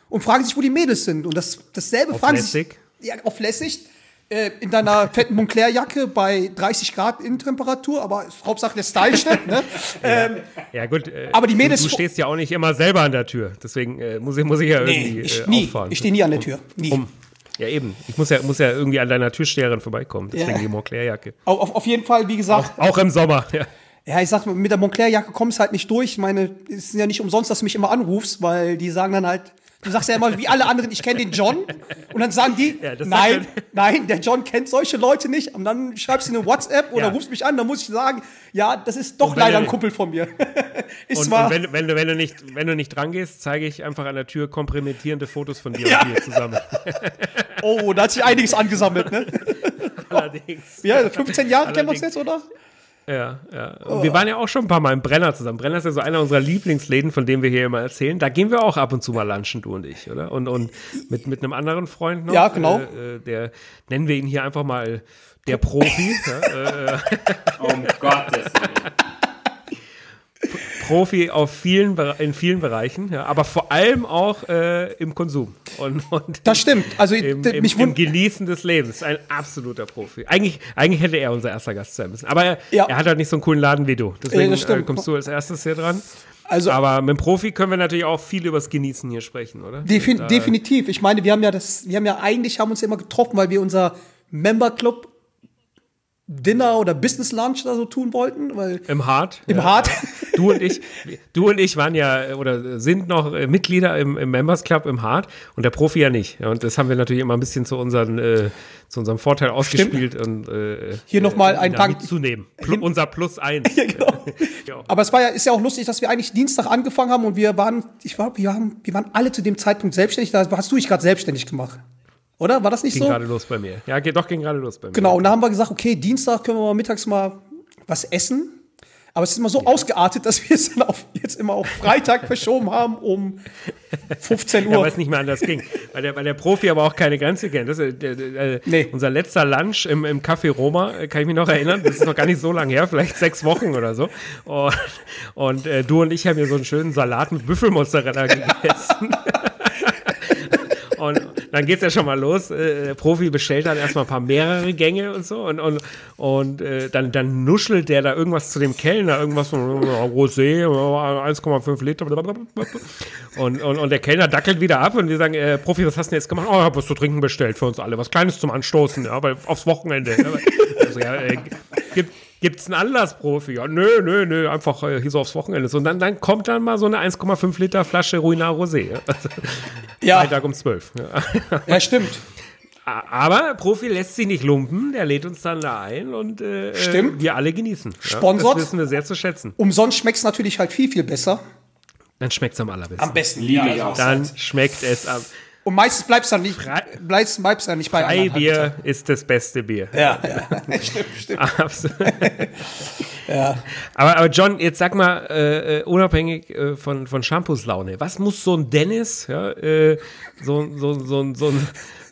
und fragen sich, wo die Mädels sind. Und das, dasselbe Auf fragen lässig? sich. Ja, auf lässig. Äh, in deiner fetten Moncler-Jacke bei 30 Grad Innentemperatur, aber ist Hauptsache der Style stimmt, ne? [LAUGHS] ähm, Ja, gut. Äh, Aber die Mädels- Du, du stehst ja auch nicht immer selber an der Tür. Deswegen äh, muss, ich, muss ich ja irgendwie nee, ich, äh, nie. auffahren. Ich stehe nie an der Tür. Nie. um, ja, eben. Ich muss ja, muss ja irgendwie an deiner Türsteherin vorbeikommen. Deswegen Ja. die Montclair-Jacke. Auf, auf, auf jeden Fall, wie gesagt, Auch im Sommer. Ja. Ja, ich sag mal, mit der Moncler-Jacke kommst halt nicht durch. Ich meine, es ist ja nicht umsonst, dass du mich immer anrufst, weil die sagen dann halt, du sagst ja immer, wie alle anderen, ich kenne den John. Und dann sagen die, [LAUGHS] Ja, nein, nein, der John kennt solche Leute nicht. Und dann schreibst du eine WhatsApp oder Ja. rufst mich an, dann muss ich sagen, ja, das ist doch leider er- ein Kumpel von mir. [LAUGHS] ist Und, und wenn, wenn, du, wenn, du nicht, wenn du nicht dran gehst, zeige ich einfach an der Tür kompromittierende Fotos von dir Ja. und mir zusammen. [LAUGHS] oh, da hat sich einiges angesammelt, ne? Allerdings. Ja, 15 Jahre kennen wir uns jetzt, oder? Ja, ja. Und wir waren ja auch schon ein paar Mal im Brenner zusammen. Brenner ist ja so einer unserer Lieblingsläden, von dem wir hier immer erzählen. Da gehen wir auch ab und zu mal lunchen, du und ich, oder? Und, und mit, mit einem anderen Freund noch. Ja, genau. Äh, äh, der nennen wir ihn hier einfach mal der Profi. ja, [LAUGHS] äh, Um Gottes Willen. Profi auf vielen, in vielen Bereichen, ja, aber vor allem auch äh, im Konsum. Und, und das stimmt. Also im, im, mich im Genießen des Lebens. Ein absoluter Profi. Eigentlich, eigentlich hätte er unser erster Gast sein müssen. Aber er, Ja. er hat halt nicht so einen coolen Laden wie du. Deswegen das äh, kommst du als erstes hier dran. Also Aber mit dem Profi können wir natürlich auch viel übers Genießen hier sprechen, oder? Defin definitiv. Ich meine, wir haben ja das, wir haben ja eigentlich haben uns immer getroffen, weil wir unser Member Club Dinner oder Business Lunch oder so tun wollten, weil Im Hart. im ja. Hart. Du und ich, du und ich waren ja oder sind noch äh, Mitglieder im, im Members Club im Hart und der Profi ja nicht. Und das haben wir natürlich immer ein bisschen zu, unseren, äh, zu unserem Vorteil ausgespielt und äh, Hier noch mal ein äh, Dank- mitzunehmen. Plu [LAUGHS] unser Plus eins. Ja, genau. [LAUGHS] Ja. Aber es war ja, ist ja auch lustig, dass wir eigentlich Dienstag angefangen haben und wir waren, ich war, wir haben, wir waren alle zu dem Zeitpunkt selbstständig. Da hast du dich gerade selbstständig gemacht. Oder? War das nicht Ging so? gerade los bei mir. Ja, geht doch ging gerade los bei mir. Genau, und da haben wir gesagt, okay, Dienstag können wir mal mittags mal was essen. Aber es ist immer so ausgeartet, dass wir es dann auf, jetzt immer auf Freitag verschoben haben um 15 Ja, Uhr. weil es nicht mehr anders ging. Weil der, weil der Profi aber auch keine Grenze kennt. Das äh, äh, Nee. Unser letzter Lunch im, im Café Roma, äh, kann ich mich noch erinnern, das ist noch gar nicht so lange her, vielleicht sechs Wochen oder so. Und, und äh, du und ich haben hier so einen schönen Salat mit Büffelmozzarella [LAUGHS] gegessen. Dann geht's ja schon mal los. Äh, der Profi bestellt dann erstmal ein paar mehrere Gänge und so. Und, und, und äh, dann, dann nuschelt der da irgendwas zu dem Kellner, irgendwas von Rosé, äh, 1,5 Liter. Und, und, und der Kellner dackelt wieder ab und wir sagen, äh, Profi, was hast du denn jetzt gemacht? Oh, ich hab was zu trinken bestellt für uns alle. Was Kleines zum Anstoßen, ja, aber aufs Wochenende. Also, ja, äh, gibt, Gibt's einen Anlass, Profi? Ja, nö, nö, nö, einfach äh, hier so aufs Wochenende. So, und dann, dann kommt dann mal so eine 1,5 Liter Flasche Ruinar Rosé. Ja? [LAUGHS] Also, Ja, Freitag um 12. Ja. ja, stimmt. Aber Profi lässt sich nicht lumpen, der lädt uns dann da ein und äh, Stimmt. wir alle genießen. Ja, Sponsort. Das wissen wir sehr zu schätzen. Umsonst schmeckt es natürlich halt viel, viel besser. Dann schmeckt es am allerbesten. besten. Liebe ich auch. dann schmeckt es am Und meistens bleibt es dann nicht, bleibst, bleibst dann nicht bei Freibier ist das beste Bier. Ja, [LAUGHS] ja. stimmt, stimmt. Absolut. [LAUGHS] aber, aber John, jetzt sag mal, äh, äh, unabhängig äh, von, von Shampoos Laune, was muss so ein Dennis, ja, äh, so, so, so, so, ein-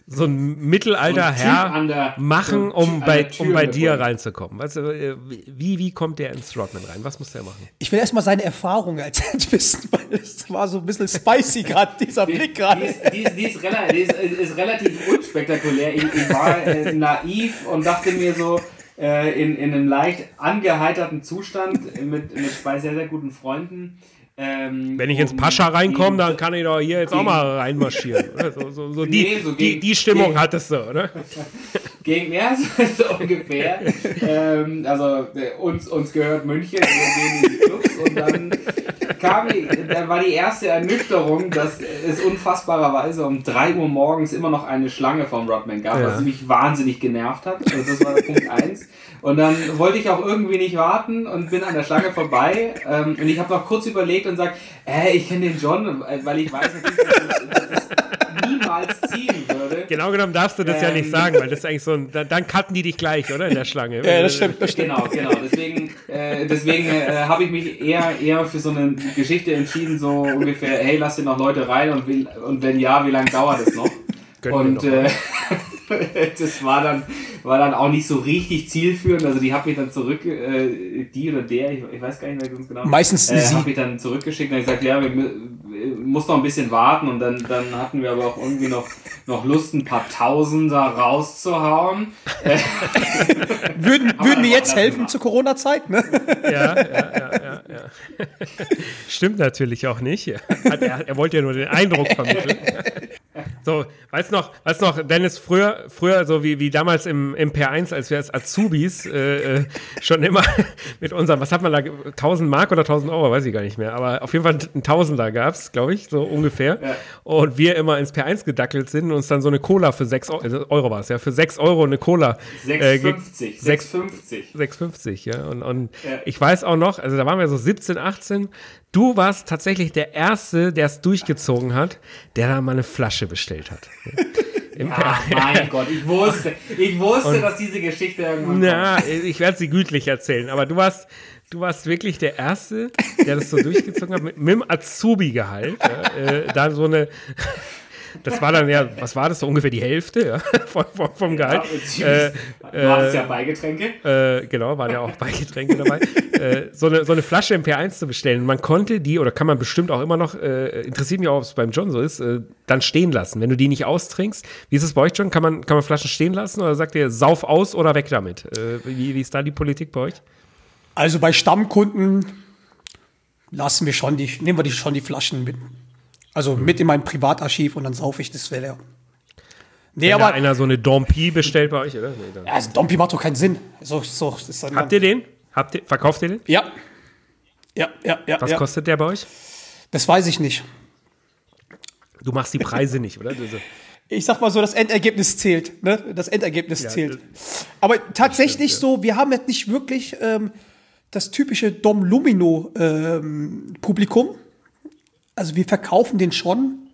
so ein mittelalter So ein Herr an der- machen, um an bei, um bei dir Bullen. reinzukommen? Weißt du, äh, wie, wie kommt der ins Rodman rein? Was muss der machen? Ich will erstmal seine Erfahrungen erzählen wissen, weil es war so ein bisschen spicy gerade, dieser Blick Die gerade. ist, die, ist, die, die ist, ist relativ unspektakulär. Ich, ich war äh, naiv und dachte mir so, äh, in, in einem leicht angeheiterten Zustand mit, mit zwei sehr, sehr guten Freunden. Ähm, Wenn ich ins Pascha reinkomme, dann kann ich doch hier jetzt auch mal reinmarschieren. So, so, so die, Nee, so die, gegen- die Stimmung gegen- hattest du, oder? [LAUGHS] Gegen so, [LAUGHS] so ungefähr. ähm, also äh, uns, uns gehört München, wir gehen in die Clubs und dann kam die, dann war die erste Ernüchterung, dass es unfassbarerweise um 3 Uhr morgens immer noch eine Schlange vom Rodman gab, Ja. was mich wahnsinnig genervt hat. Also das war Punkt [LAUGHS] 1. Und dann wollte ich auch irgendwie nicht warten und bin an der Schlange vorbei. Ähm, und ich habe noch kurz überlegt und sagt, äh, ich kenne den John, weil ich weiß dass dass es niemals ziehen würde. Genau genommen darfst du das ja nicht Ähm. sagen, weil das ist eigentlich so ein, dann, dann cutten die dich gleich, oder? In der Schlange. Ja, das stimmt, das stimmt. Genau, genau. Deswegen, äh, deswegen äh, habe ich mich eher, eher für so eine Geschichte entschieden, so ungefähr, hey, lass dir noch Leute rein und, wie, und wenn ja, wie lange dauert es noch? Gönn und dir doch äh, [LAUGHS] das war dann, war dann auch nicht so richtig zielführend. Also die hat mich dann zurück, äh, die oder der, ich, ich weiß gar nicht mehr ganz genau. Meistens äh, sie. hat mich dann zurückgeschickt und gesagt, ja, wir wir muss noch ein bisschen warten und dann, dann hatten wir aber auch irgendwie noch, noch Lust, ein paar Tausender rauszuhauen. [LAUGHS] Würden, würden wir jetzt helfen zur Corona-Zeit? Ne? Ja, ja, ja, ja, ja. [LAUGHS] Stimmt natürlich auch nicht. Er, er wollte ja nur den Eindruck vermitteln. So, weißt noch, weißt noch, Dennis, früher, früher, so wie, wie damals im, im P1, als wir als Azubis äh, äh, schon immer [LAUGHS] mit unserem, was hat man da, ge- 1000 Mark oder 1000 Euro, weiß ich gar nicht mehr, aber auf jeden Fall ein Tausender gab es, glaube ich, so ungefähr. Ja. Und wir immer ins P1 gedackelt sind und uns dann so eine Cola für 6 Euro, also Euro war es, ja, für 6 Euro eine Cola. äh, ge- 6,50. sechs- 6,50. 6,50, ja. Und, und Ja. ich weiß auch noch, also da waren wir so 17, 18. Du warst tatsächlich der Erste, der es durchgezogen hat, der da mal eine Flasche bestellt hat. [LAUGHS] Ach mein [LAUGHS] Gott, ich wusste, ich wusste, dass diese Geschichte irgendwann Na, ich werde sie gütlich erzählen, aber du warst, du warst wirklich der Erste, der das so durchgezogen hat, mit, mit dem Azubi-Gehalt. Ja, äh, da so eine, das war dann ja, was war das, so ungefähr die Hälfte ja, [LAUGHS] vom, vom, vom Gehalt. Ja, äh, du hattest ja Beigetränke. Äh, genau, waren ja auch [LAUGHS] Beigetränke dabei. äh, so, eine, so eine Flasche im P1 zu bestellen. Man konnte die, oder kann man bestimmt auch immer noch, äh, interessiert mich auch, ob es beim John so ist, äh, dann stehen lassen. Wenn du die nicht austrinkst, wie ist es bei euch, John? Kann man, kann man Flaschen stehen lassen oder sagt ihr, sauf aus oder weg damit? Äh, wie, wie ist da die Politik bei euch? Also bei Stammkunden lassen wir schon die, nehmen wir die schon die Flaschen mit. Also mit in mein Privatarchiv und dann saufe ich das leer. Nee, Wenn aber einer so eine Dompi bestellt bei euch, oder? Nee, ja, also Dompi macht doch keinen Sinn. So, so, Habt ihr den? Habt ihr, verkauft ihr den? Ja. Ja, ja, ja. Was ja. kostet der bei euch? Das weiß ich nicht. Du machst die Preise nicht, oder? Ich sag mal so, das Endergebnis zählt. Ne? Das Endergebnis ja, zählt. Aber tatsächlich stimmt, ja. so, wir haben jetzt nicht wirklich ähm, das typische Dom Lumino ähm, Publikum. Also wir verkaufen den schon,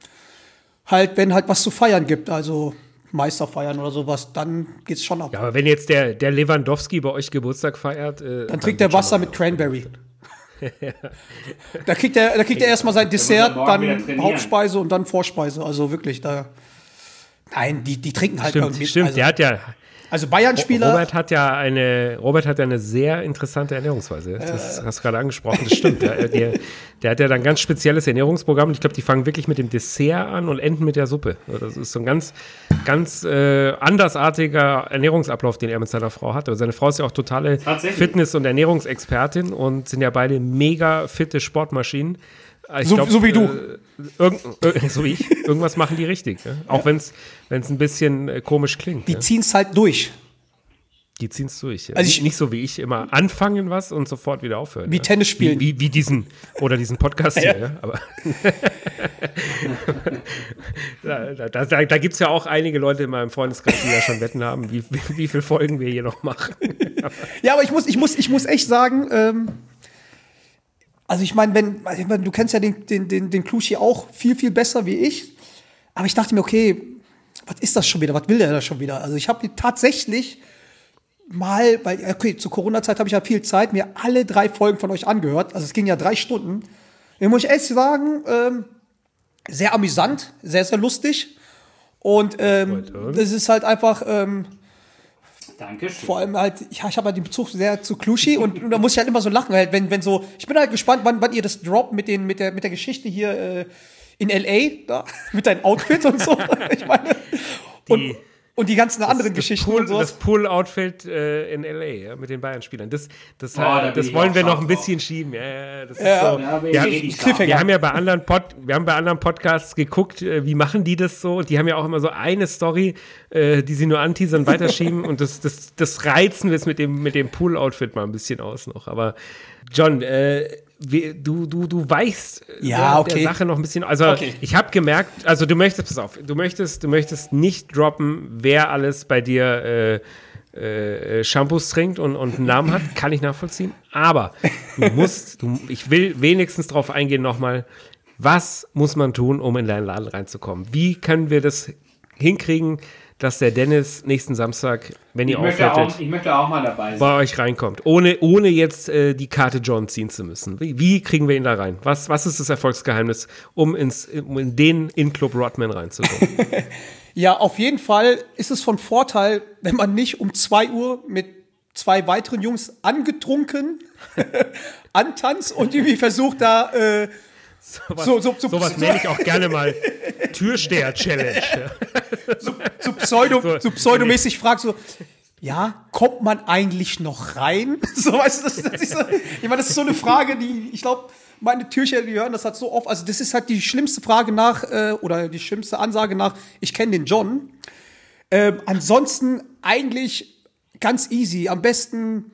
halt, wenn halt was zu feiern gibt, also Meister feiern oder sowas, dann geht's schon ab. Ja, aber wenn jetzt der, der Lewandowski bei euch Geburtstag feiert, äh, dann, dann trinkt er Wasser mit Cranberry. [LAUGHS] [LAUGHS] da kriegt er, da kriegt er erstmal sein Dessert, dann Hauptspeise und dann Vorspeise. Also wirklich, da. Nein, die, die trinken halt stimmt, irgendwie. Stimmt, also, der hat ja, also Bayern-Spieler. Robert hat ja eine, Robert hat ja eine sehr interessante Ernährungsweise. Das äh. hast du gerade angesprochen, das stimmt. der, der, der, hat ja dann ein ganz spezielles Ernährungsprogramm. Ich glaube, die fangen wirklich mit dem Dessert an und enden mit der Suppe. Das ist so ein ganz, ganz äh, andersartiger Ernährungsablauf, den er mit seiner Frau hat. Also seine Frau ist ja auch totale Fitness- und Ernährungsexpertin und sind ja beide mega fitte Sportmaschinen. So, glaub, so, wie du. Äh, [LAUGHS] so wie ich. Irgendwas machen die richtig. Ne? Auch ja. wenn es ein bisschen äh, komisch klingt. Die ja? ziehen es halt durch. Die ziehen es durch. Ja. Also ich, nicht so wie ich immer anfangen was und sofort wieder aufhören. Wie Tennis spielen. Wie, wie, wie, diesen oder diesen Podcast hier. [LAUGHS] Ja. Aber [LAUGHS] da, da, da, da gibt es ja auch einige Leute in meinem Freundeskreis, die ja schon Wetten haben, wie, wie, wie viele Folgen wir hier noch machen. ja, aber ich muss, ich muss, ich muss echt sagen, ähm, also ich meine, wenn, ich mein, du kennst ja den, den, den, den Klushi auch viel, viel besser wie ich. Aber ich dachte mir, okay, was ist das schon wieder? Was will der da schon wieder? Also ich habe tatsächlich mal, weil, okay, zur Corona-Zeit habe ich ja viel Zeit, mir alle drei Folgen von euch angehört. Also es ging ja drei Stunden. Da muss ich echt sagen, ähm, sehr amüsant, sehr, sehr lustig. Und ähm, das ist halt einfach, ähm, Dankeschön. Vor allem halt, ja, ich habe halt den Bezug sehr zu Kluschi und, und, da muss ich halt immer so lachen, halt, wenn, wenn so, ich bin halt gespannt, wann, wann ihr das droppt mit, den, mit, der, mit der Geschichte hier äh, in L.A., da, [LAUGHS] mit deinem Outfit und so. [LAUGHS] ich meine, und, und die ganzen anderen das, Geschichten Pool, und so. Das Pool-Outfit äh, in L.A., ja, mit den Bayern-Spielern. Das, das, oh, da das wollen wir noch ein bisschen drauf. schieben. Ja, das ja, ist so. Ja, wir, wir haben ja bei anderen, Pod, wir haben bei anderen Podcasts geguckt, äh, wie machen die das so. Und die haben ja auch immer so eine Story, äh, die sie nur anteasern, weiterschieben. [LAUGHS] und das, das, das reizen wir jetzt mit dem, mit dem Pool-Outfit mal ein bisschen aus noch. Aber John, äh, du, du, du weichst ja, der, okay. der Sache noch ein bisschen. Also okay. ich habe gemerkt, also du möchtest, pass auf, du möchtest, du möchtest nicht droppen, wer alles bei dir äh, äh, Shampoos trinkt und, und einen Namen hat, kann ich nachvollziehen. Aber du musst, du, ich will wenigstens darauf eingehen nochmal, was muss man tun, um in deinen Laden reinzukommen? Wie können wir das hinkriegen, dass der Dennis nächsten Samstag, wenn ihr aufhört, ich möchte auch mal dabei sein. bei euch reinkommt, ohne, ohne jetzt äh, die Karte John ziehen zu müssen. Wie, wie, kriegen wir ihn da rein? Was, was ist das Erfolgsgeheimnis, um, ins, um in den In-Club Rodman reinzukommen? [LAUGHS] ja, auf jeden Fall ist es von Vorteil, wenn man nicht um 2 Uhr mit zwei weiteren Jungs angetrunken [LAUGHS] antanzt und irgendwie versucht da äh, Sowas, so, so, so, sowas nenne ich auch gerne mal Türsteher-Challenge. so, so, pseudo, so, so pseudomäßig fragt so, ja, kommt man eigentlich noch rein? [LAUGHS] So, weißt du, das, das ist so, ich meine, das ist so eine Frage, die, ich glaube, meine Türsteher, die hören das halt so oft. Also, das ist halt die schlimmste Frage nach, äh, oder die schlimmste Ansage nach, ich kenne den John. Ähm, ansonsten eigentlich ganz easy. Am besten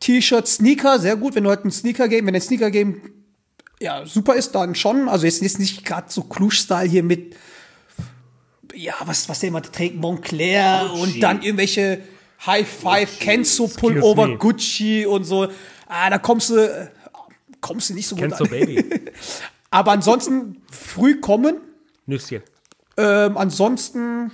T-Shirt, Sneaker, sehr gut, wenn du halt ein Sneaker-Game, wenn ein Sneaker-Game ja, super ist dann schon. Also jetzt ist nicht gerade so Klusch-Style hier mit, ja, was, was der immer trägt, Montclair Gucci. und dann irgendwelche High Five, Kenzo Pullover, Gucci und so. Ah, da kommst du, kommst du nicht so gut Kenzo. Baby. [LAUGHS] Aber ansonsten früh kommen. Nüsschen. Ähm, ansonsten,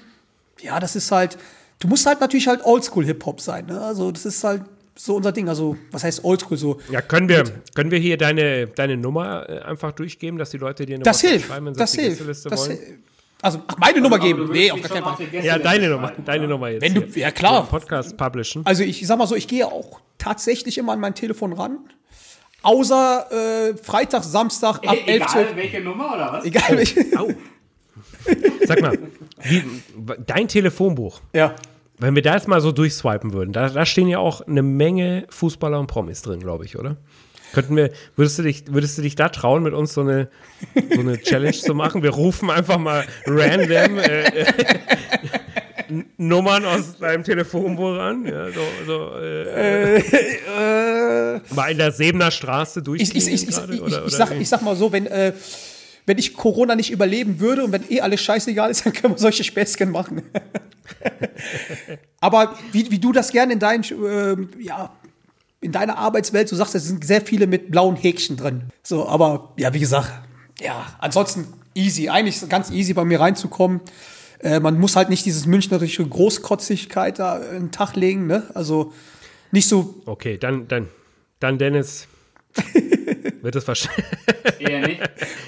ja, das ist halt, du musst halt natürlich halt Oldschool-Hip-Hop sein. Ne? Also das ist halt so unser Ding. Also, was heißt Oldschool so? Ja, können wir, können wir hier deine, deine Nummer äh, einfach durchgeben, dass die Leute dir eine das hilft. schreiben, wenn sie das hilft. Das wollen? Also ach, meine Nummer geben. Nee, auf gar keinen Fall. Ja, deine Nummer, deine Nummer jetzt. Wenn du, ja klar. Podcast publishen. Also ich, sag mal so, ich gehe auch tatsächlich immer an mein Telefon ran. Außer äh, Freitag, Samstag ab 11, 12. welche Nummer oder was? Egal welche. Au. Sag mal, wie, dein Telefonbuch, Ja. Wenn wir da jetzt mal so durchswipen würden, da, da stehen ja auch eine Menge Fußballer und Promis drin, glaube ich, oder? Könnten wir, würdest du dich, würdest du dich da trauen, mit uns so eine, so eine Challenge zu machen? Wir rufen einfach mal random äh, äh, [LAUGHS] Nummern aus deinem Telefonbuch an. Ja, so, so, äh, Äh, mal in der Sebener Straße ich, durchgehen ich, ich, ich, ich, sag, ich sag mal so, wenn, äh, wenn ich Corona nicht überleben würde und wenn eh alles scheißegal ist, [LAUGHS] dann können wir solche Späßchen machen. [LAUGHS] Aber wie, wie du das gerne in deinen, ähm, ja, in deiner Arbeitswelt, so sagst, es sind sehr viele mit blauen Häkchen drin. So, aber ja, wie gesagt, ja, ansonsten easy. Eigentlich ist es ganz easy bei mir reinzukommen. Äh, man muss halt nicht dieses münchnerische Großkotzigkeit da einen Tag legen, ne? Also nicht so Okay, dann, dann, dann Dennis. [LAUGHS] [LAUGHS] wird es wahrscheinlich. [LAUGHS] Eher nicht.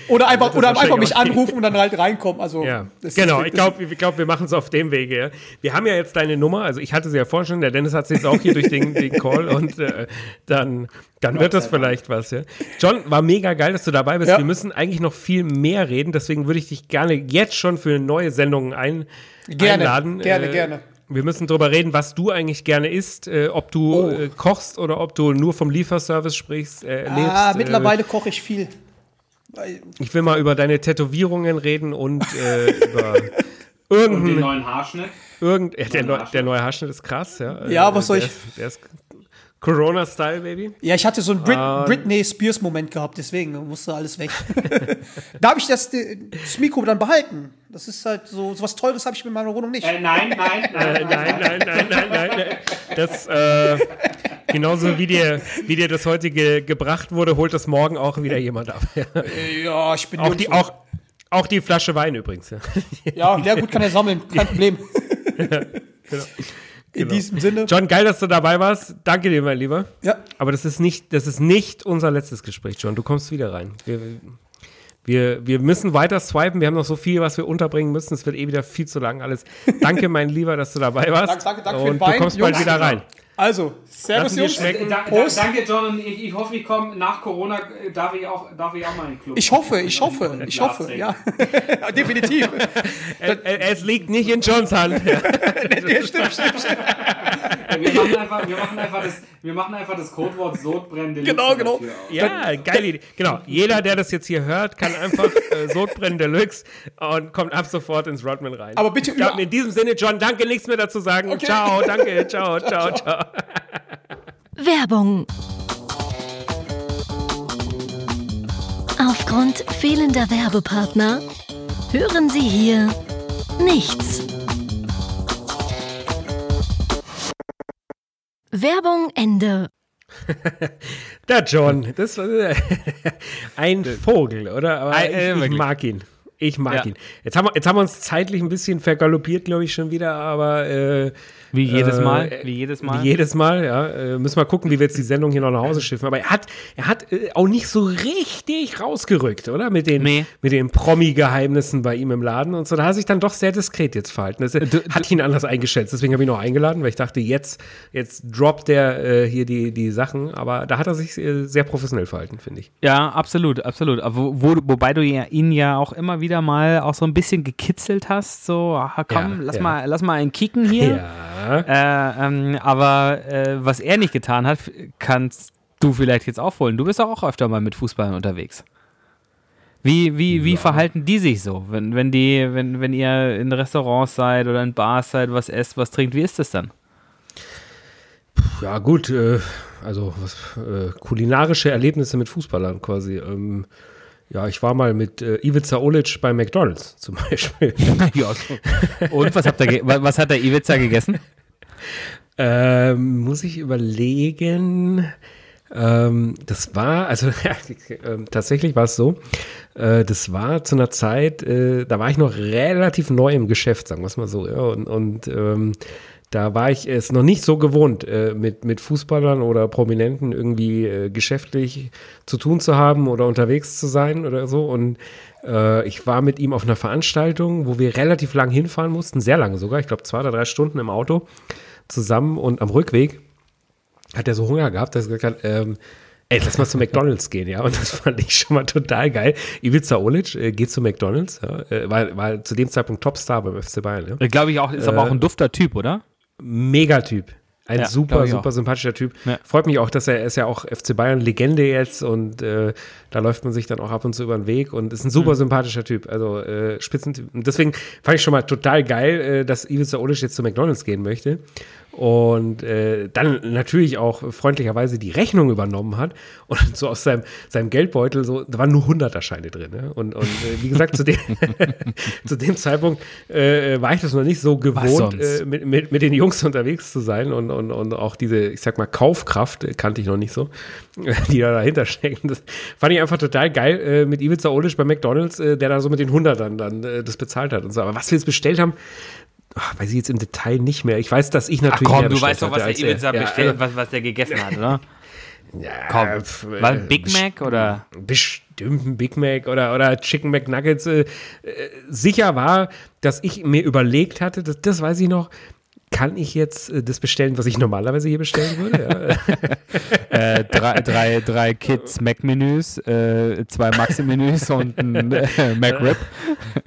Oder einfach, oder einfach mich anrufen und dann halt reinkommen. Also, Ja, das genau. ist- Ich glaube, ich glaub, wir machen es auf dem Wege. Ja. Wir haben ja jetzt deine Nummer. Also ich hatte sie ja vorhin schon. Der Dennis hat sie jetzt auch hier durch den, den Call und äh, dann, dann wird das vielleicht was. Ja. John, war mega geil, dass du dabei bist. Ja. Wir müssen eigentlich noch viel mehr reden. Deswegen würde ich dich gerne jetzt schon für neue Sendungen ein, Gerne, einladen. gerne, Äh, gerne. Wir müssen darüber reden, was du eigentlich gerne isst, äh, ob du Oh. äh, kochst oder ob du nur vom Lieferservice sprichst, äh, lebst. Ah, äh, mittlerweile koche ich viel. Ich will mal über deine Tätowierungen reden und äh, [LAUGHS] über Und irgendeinen den neuen Haarschnitt. Irgend, ja, der, Neuen neu, der neue Haarschnitt ist krass, ja. Ja, Äh, was soll der ich- Ist, der ist Corona-Style, Baby. Ja, ich hatte so einen Brit Ah. Britney Spears-Moment gehabt, deswegen musste alles weg. [LAUGHS] da habe ich das, äh, das Mikro dann behalten. Das ist halt so, so was Teures habe ich in meiner Wohnung nicht. Äh, [LAUGHS] nein, nein, nein, nein, nein, nein, nein, nein, nein. Das, äh, genauso wie dir, wie dir das heute ge gebracht wurde, holt das morgen auch wieder jemand ab. Ja. [LAUGHS] Ja, ich bin Auch, die, auch, auch die Flasche Wein übrigens. Ja. Ja, ja, gut, kann er sammeln, kein Problem. In diesem Sinne. John, geil, dass du dabei warst. Danke dir, mein Lieber. Ja, Aber das ist nicht, das ist nicht unser letztes Gespräch, John. Du kommst wieder rein. Wir, wir, wir müssen weiter swipen. Wir haben noch so viel, was wir unterbringen müssen. Es wird eh wieder viel zu lang alles. Danke, mein Lieber, dass du dabei warst. Danke, danke, danke für Und den Wein, du kommst bald Jungs. wieder rein. Also, Servus, Jungs. schmecken. Da, da, danke, John. Und ich, ich hoffe, ich komme nach Corona, äh, darf ich auch, darf ich auch mal in den Club. Ich hoffe, ich hoffe, ich hoffe, ja. [LAUGHS] Definitiv. Es liegt nicht in Johns Hand. [LAUGHS] Wir machen einfach, wir machen einfach, das, wir machen einfach das Codewort Sodbrennen. Deluxe Genau, genau. Ja, geile Idee. Genau. Jeder, der das jetzt hier hört, kann einfach äh, Sodbrennen Deluxe und kommt ab sofort ins Rodman rein. Aber bitte glaub, in diesem Sinne, John, danke, nichts mehr dazu sagen. Okay. Ciao, danke, [LAUGHS] ciao, ciao, ciao. Werbung. Aufgrund fehlender Werbepartner hören Sie hier nichts. Werbung Ende. [LAUGHS] Der John, das war äh, [LAUGHS] ein Vogel, oder? Aber Ein- äh, ich, ich mag ihn. Ich mag Ja. ihn. Jetzt haben, wir, jetzt haben wir uns zeitlich ein bisschen vergaloppiert, glaube ich, schon wieder, aber äh, Wie jedes äh, Mal, wie jedes Mal. Wie jedes Mal, ja. Äh, müssen wir gucken, wie wir jetzt die Sendung hier noch nach Hause schiffen. Aber er hat, er hat äh, auch nicht so richtig rausgerückt, oder? Mit den, Nee. mit den Promi-Geheimnissen bei ihm im Laden und so. Da hat er sich dann doch sehr diskret jetzt verhalten. Das, hat ihn anders eingeschätzt. Deswegen habe ich ihn auch eingeladen, weil ich dachte, jetzt, jetzt droppt er äh, hier die, die Sachen. Aber da hat er sich äh, sehr professionell verhalten, finde ich. Ja, absolut, absolut. Wo, wo, wobei du ja, ihn ja auch immer wieder mal auch so ein bisschen gekitzelt hast, so, ah, komm, Ja, lass, ja. Mal, lass mal einen kicken hier. [LAUGHS] Ja. Äh, ähm, aber äh, was er nicht getan hat, kannst du vielleicht jetzt aufholen. Du bist auch öfter mal mit Fußballern unterwegs. Wie, wie, wie verhalten die sich so, wenn, wenn, die, wenn, wenn ihr in Restaurants seid oder in Bars seid, was esst, was trinkt, wie ist das dann? Ja, gut, äh, also was, äh, kulinarische Erlebnisse mit Fußballern quasi. Ähm, ja, ich war mal mit äh, Ivica Olic bei McDonalds [LAUGHS] zum Beispiel. [LAUGHS] ja, Und was, habt ihr was hat der Ivica gegessen? ähm, muss ich überlegen. Ähm, das war, also [LAUGHS] äh, tatsächlich war es so, äh, das war zu einer Zeit, äh, da war ich noch relativ neu im Geschäft, sagen wir es mal so. Ja, und und ähm, da war ich es noch nicht so gewohnt, äh, mit, mit Fußballern oder Prominenten irgendwie äh, geschäftlich zu tun zu haben oder unterwegs zu sein oder so. Und äh, ich war mit ihm auf einer Veranstaltung, wo wir relativ lang hinfahren mussten, sehr lange sogar, ich glaube zwei oder drei Stunden im Auto zusammen und am Rückweg hat er so Hunger gehabt, dass er gesagt hat, ähm, ey, lass mal zu McDonalds gehen, ja. Und das fand ich schon mal total geil. Ivica Olic äh, geht zu McDonalds, ja. Äh, war, war zu dem Zeitpunkt Topstar beim FC Bayern, ja. Glaube ich auch, ist aber auch ein dufter Typ, oder? Megatyp. Ein Ja, super, super auch. sympathischer Typ. Ja. Freut mich auch, dass er, er ist ja auch FC Bayern Legende jetzt und äh, da läuft man sich dann auch ab und zu über den Weg und ist ein Mhm. super sympathischer Typ. Also äh, Spitzentyp. Und deswegen fand ich schon mal total geil, äh, dass Ivica Olic jetzt zu McDonalds gehen möchte. Und äh, dann natürlich auch freundlicherweise die Rechnung übernommen hat und [LAUGHS] so aus seinem, seinem Geldbeutel so, da waren nur 100er Scheine drin. Ne? Und, und äh, wie gesagt, zu dem, [LAUGHS] zu dem Zeitpunkt äh, war ich das noch nicht so gewohnt, äh, mit, mit, mit den Jungs unterwegs zu sein und, und, und auch diese, ich sag mal, Kaufkraft kannte ich noch nicht so, [LAUGHS] die da dahinter stecken. Das fand ich einfach total geil äh, mit Ivica Olic bei McDonalds, äh, der da so mit den 100ern dann das bezahlt hat und so. Aber was wir jetzt bestellt haben, ach, weiß ich jetzt im Detail nicht mehr. Ich weiß, dass ich Ach natürlich komm, mehr du weißt doch, was der er. Ibiza Ja, bestellt, also, was, was der gegessen hat, oder? [LAUGHS] ja, Komm. pf, War äh, ein Big Mac oder? Bestimmt ein Big Mac oder, oder Chicken McNuggets. Äh, äh, sicher war, dass ich mir überlegt hatte, das, das weiß ich noch, kann ich jetzt äh, das bestellen, was ich normalerweise hier bestellen würde? Ja. [LAUGHS] Äh, drei, drei, drei Kids Mac-Menüs, äh, zwei Maxi-Menüs und ein äh, McRib.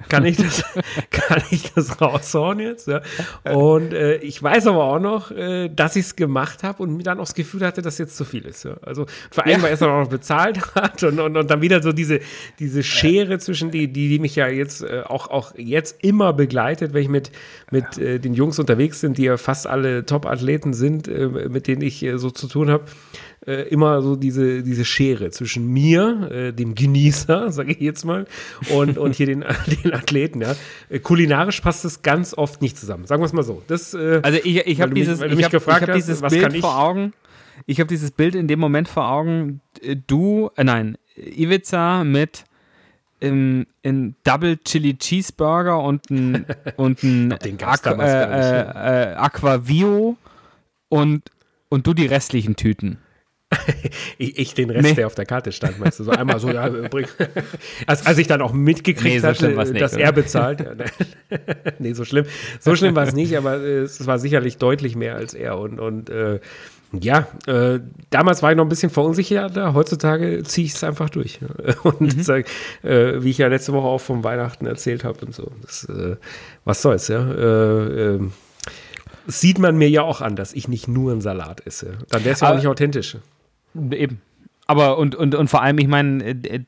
kann ich das, [LAUGHS] kann ich das raushauen jetzt? Ja? Und äh, ich weiß aber auch noch, äh, dass ich es gemacht habe und mir dann auch das Gefühl hatte, dass jetzt zu viel ist. Ja? Also vor allem, weil er es dann auch noch bezahlt hat und, und, und dann wieder so diese, diese Schere zwischen die, die, die mich ja jetzt auch, auch jetzt immer begleitet, wenn ich mit, mit den Jungs unterwegs sind, die ja fast alle Top-Athleten sind, äh, mit denen ich äh, so zu tun habe. Äh, immer so diese, diese Schere zwischen mir, äh, dem Genießer, [LAUGHS] sage ich jetzt mal, und, und hier den, [LAUGHS] den Athleten. Ja. Kulinarisch passt das ganz oft nicht zusammen. Sagen wir es mal so. Das, äh, Also ich, ich habe mich- dieses, du ich mich hab, gefragt ich hab hast, dieses was kann Bild ich? vor Augen. Ich habe dieses Bild in dem Moment vor Augen. Du, äh, nein, Ivica mit im, in Double Chili Cheeseburger und ein, [LAUGHS] und ein Aqu ne? äh, äh, Aquavio und, und du die restlichen Tüten. [LAUGHS] ich, ich den Rest, Nee. der auf der Karte stand, meinst du? So einmal so, ja, [LAUGHS] bring. als, als ich dann auch mitgekriegt Nee, so hatte, nicht, dass oder? er bezahlt. Ne. nee, so schlimm. So schlimm war es nicht, aber äh, es war sicherlich deutlich mehr als er. Und, und äh, ja, äh, damals war ich noch ein bisschen verunsicherter. Heutzutage ziehe ich es einfach durch. [LAUGHS] Und Mhm. sag, äh, wie ich ja letzte Woche auch vom Weihnachten erzählt habe und so. Das, äh, was soll's, ja. Äh, ähm, sieht man mir ja auch an, dass ich nicht nur einen Salat esse. Dann wäre es ja auch nicht authentisch. Eben. Aber und, und, und vor allem, ich meine, äh, d-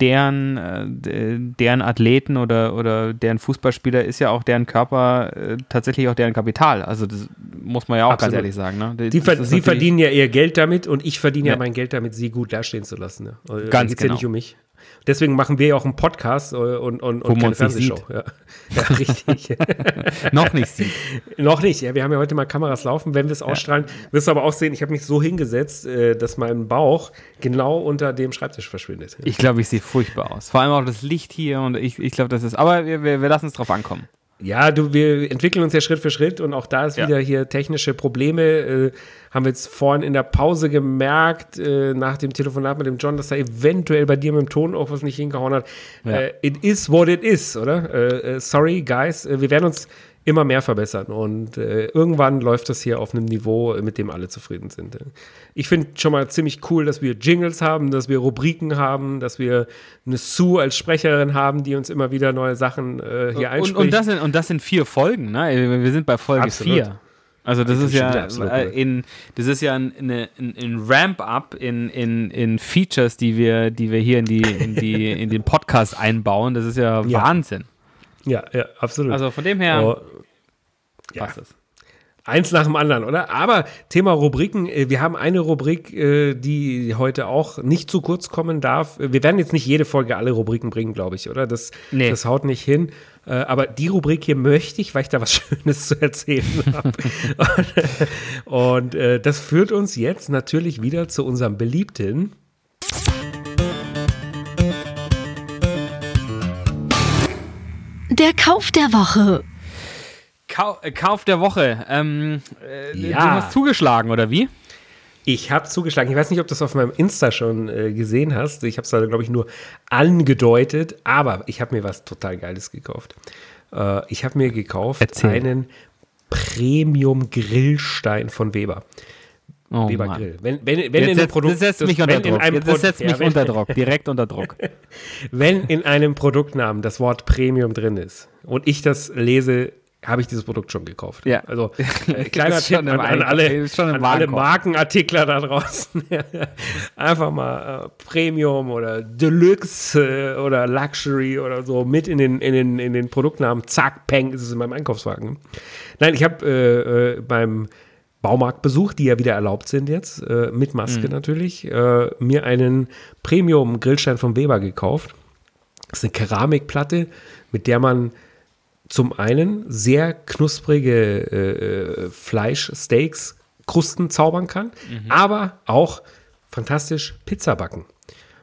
deren, äh, deren Athleten oder, oder deren Fußballspieler ist ja auch deren Körper äh, tatsächlich auch deren Kapital. Also das muss man ja auch Absolut. ganz ehrlich sagen. Ne? Die, ver sie verdienen ja ihr Geld damit und ich verdiene ja. Ja. mein Geld damit, sie gut dastehen zu lassen. Ne? Da Ganz genau. ja nicht um mich. Deswegen machen wir ja auch einen Podcast äh, und, und, und keine Fernsehshow. Ja. ja, richtig. [LAUGHS] [LAUGHS] noch nicht sieht. Noch nicht. Ja, wir haben ja heute mal Kameras laufen. Wenn wir es ausstrahlen, wirst du aber auch sehen, ich habe mich so hingesetzt, äh, dass mein Bauch genau unter dem Schreibtisch verschwindet. Ich glaube, ich sehe furchtbar aus. Vor allem auch das Licht hier und ich, ich glaube, das ist. Aber wir, wir, wir lassen es drauf ankommen. Ja, du, wir entwickeln uns ja Schritt für Schritt und auch da ist Ja. wieder hier technische Probleme. Äh, haben wir jetzt vorhin in der Pause gemerkt, äh, nach dem Telefonat mit dem John, dass da eventuell bei dir mit dem Ton auch was nicht hingehauen hat. Ja. Äh, it is what it is, oder? Äh, äh, sorry, guys. Äh, wir werden uns immer mehr verbessern und äh, irgendwann läuft das hier auf einem Niveau, mit dem alle zufrieden sind. Ich finde schon mal ziemlich cool, dass wir Jingles haben, dass wir Rubriken haben, dass wir eine Sue als Sprecherin haben, die uns immer wieder neue Sachen äh, hier Und, einspricht. und, das sind, und das sind vier Folgen, ne? Wir sind bei Folge Absolut. vier. Also das ist ja absolut, in das ist ja ein, ein, ein Ramp-up in, in, in Features, die wir, die wir hier in die, in die, in den Podcast einbauen. Das ist ja, Ja. Wahnsinn. Ja, ja, absolut. Also von dem her Oh, ja. passt es. Eins nach dem anderen, oder? Aber Thema Rubriken, äh, wir haben eine Rubrik, äh, die heute auch nicht zu kurz kommen darf. Wir werden jetzt nicht jede Folge alle Rubriken bringen, glaube ich, oder? Das, Nee. das haut nicht hin. Äh, Aber die Rubrik hier möchte ich, weil ich da was [LAUGHS] Schönes zu erzählen habe. [LAUGHS] Und äh, das führt uns jetzt natürlich wieder zu unserem beliebten Der Kauf der Woche. Kau äh, Kauf der Woche. Ähm, äh, Ja. Du hast zugeschlagen, oder wie? Ich habe zugeschlagen. Ich weiß nicht, ob du das auf meinem Insta schon äh, gesehen hast. Ich habe es da, glaube ich, nur angedeutet. Aber ich habe mir was total Geiles gekauft. Äh, ich habe mir gekauft Erzähl. einen Premium-Grillstein von Weber. Oh, Weber Mann. Grill. Wenn, wenn, wenn Jetzt, in Produkt, das setzt mich unter Druck. Jetzt, das setzt mich unter Druck. Direkt unter Druck. [LAUGHS] Wenn in einem Produktnamen das Wort Premium drin ist und ich das lese, habe ich dieses Produkt schon gekauft. Ja. Also [LAUGHS] äh, kleiner Tipp an, an alle, an alle. Markenartikler da draußen. [LAUGHS] Einfach mal äh, Premium oder Deluxe äh, oder Luxury oder so mit in den, in den, in den Produktnamen. Zack, peng, ist es in meinem Einkaufswagen. Nein, ich habe äh, äh, beim Baumarktbesuch, die ja wieder erlaubt sind jetzt, äh, mit Maske natürlich, äh, mir einen Premium-Grillstein von Weber gekauft. Das ist eine Keramikplatte, mit der man zum einen sehr knusprige äh, äh, Fleischsteaks, Krusten zaubern kann, aber auch fantastisch Pizza backen.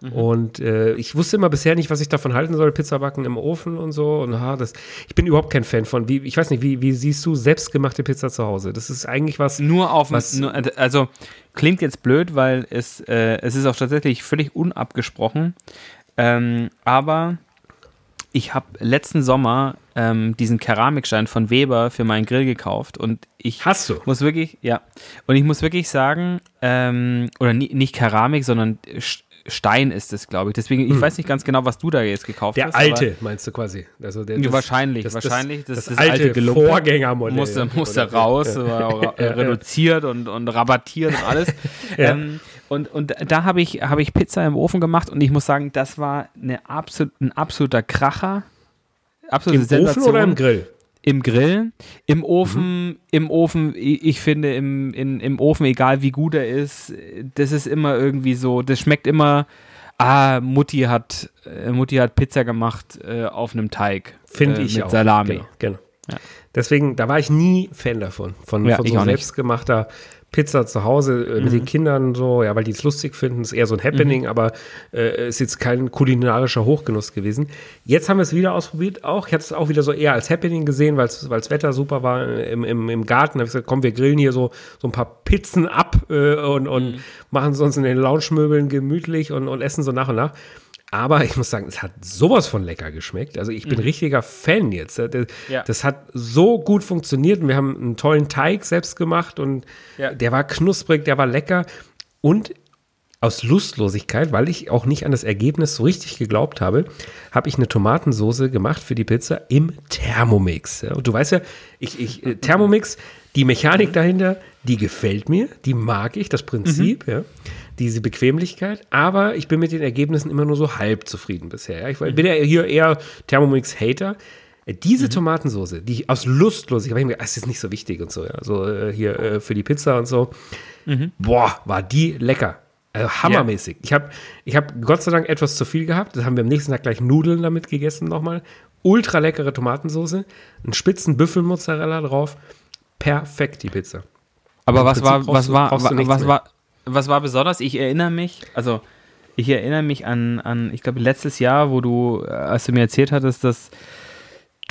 Und äh, ich wusste immer bisher nicht, was ich davon halten soll, Pizza backen im Ofen und so. Und ha, das, ich bin überhaupt kein Fan von. Wie, ich weiß nicht, wie, wie siehst du selbstgemachte Pizza zu Hause? Das ist eigentlich was. Nur auf Was- nur, also klingt jetzt blöd, weil es, äh, es ist auch tatsächlich völlig unabgesprochen. Ähm, aber ich habe letzten Sommer ähm, diesen Keramikstein von Weber für meinen Grill gekauft und ich Hast du? muss wirklich, ja, und ich muss wirklich sagen, ähm, oder ni nicht Keramik, sondern Stein ist es, glaube ich. Deswegen, ich weiß nicht ganz genau, was du da jetzt gekauft Der hast. alte, meinst du quasi? Also der, Ja, wahrscheinlich, das, wahrscheinlich. Das, Das- das, das alte, alte Vorgängermodell. musste, musste raus, äh, [LAUGHS] reduziert und, und rabattiert und alles. [LAUGHS] ähm, und, und da habe ich, habe ich Pizza im Ofen gemacht und ich muss sagen, das war eine absolut, ein absoluter Kracher. Absolute Im Ofen Sensation. oder im Grill? Im Grill, im Ofen, im Ofen, ich finde im, in, im Ofen, egal wie gut er ist, das ist immer irgendwie so, das schmeckt immer, ah, Mutti hat, äh, Mutti hat Pizza gemacht äh, auf einem Teig. Finde äh, ich mit auch. Salami. Genau, genau. Ja. Deswegen, da war ich nie Fan davon. Von, Ja, von so selbstgemachter Pizza zu Hause äh, mit den Kindern so, ja, weil die es lustig finden. Ist eher so ein Happening, aber äh, ist jetzt kein kulinarischer Hochgenuss gewesen. Jetzt haben wir es wieder ausprobiert, auch. Ich hatte es auch wieder so eher als Happening gesehen, weil das Wetter super war äh, im, im, im Garten. Da habe ich gesagt, komm, wir grillen hier so, so ein paar Pizzen ab äh, und, und machen es uns in den Lounge-Möbeln gemütlich und, und essen so nach und nach. Aber ich muss sagen, es hat sowas von lecker geschmeckt. Also ich bin richtiger Fan jetzt. Das, Ja. das hat so gut funktioniert und wir haben einen tollen Teig selbst gemacht und Ja. der war knusprig, der war lecker. Und aus Lustlosigkeit, weil ich auch nicht an das Ergebnis so richtig geglaubt habe, habe ich eine Tomatensoße gemacht für die Pizza im Thermomix. Und du weißt ja, ich, ich, äh, Thermomix, die Mechanik dahinter, die gefällt mir, die mag ich, das Prinzip, ja, diese Bequemlichkeit, aber ich bin mit den Ergebnissen immer nur so halb zufrieden bisher. Ja. Ich bin ja hier eher Thermomix-Hater. Diese Tomatensoße, die ich aus Lustlosigkeit, habe ich mir gedacht, das ist nicht so wichtig und so, ja, so äh, hier äh, für die Pizza und so. Boah, war die lecker. Also hammermäßig. Ich habe ich hab Gott sei Dank etwas zu viel gehabt. Das haben wir am nächsten Tag gleich Nudeln damit gegessen nochmal. Ultra leckere Tomatensoße, einen spitzen Büffelmozzarella drauf. Perfekt, die Pizza. Aber was war, was war, du nichts was war, was war besonders? Ich erinnere mich, also ich erinnere mich an, an ich glaube, letztes Jahr, wo du, äh, als du mir erzählt hattest, dass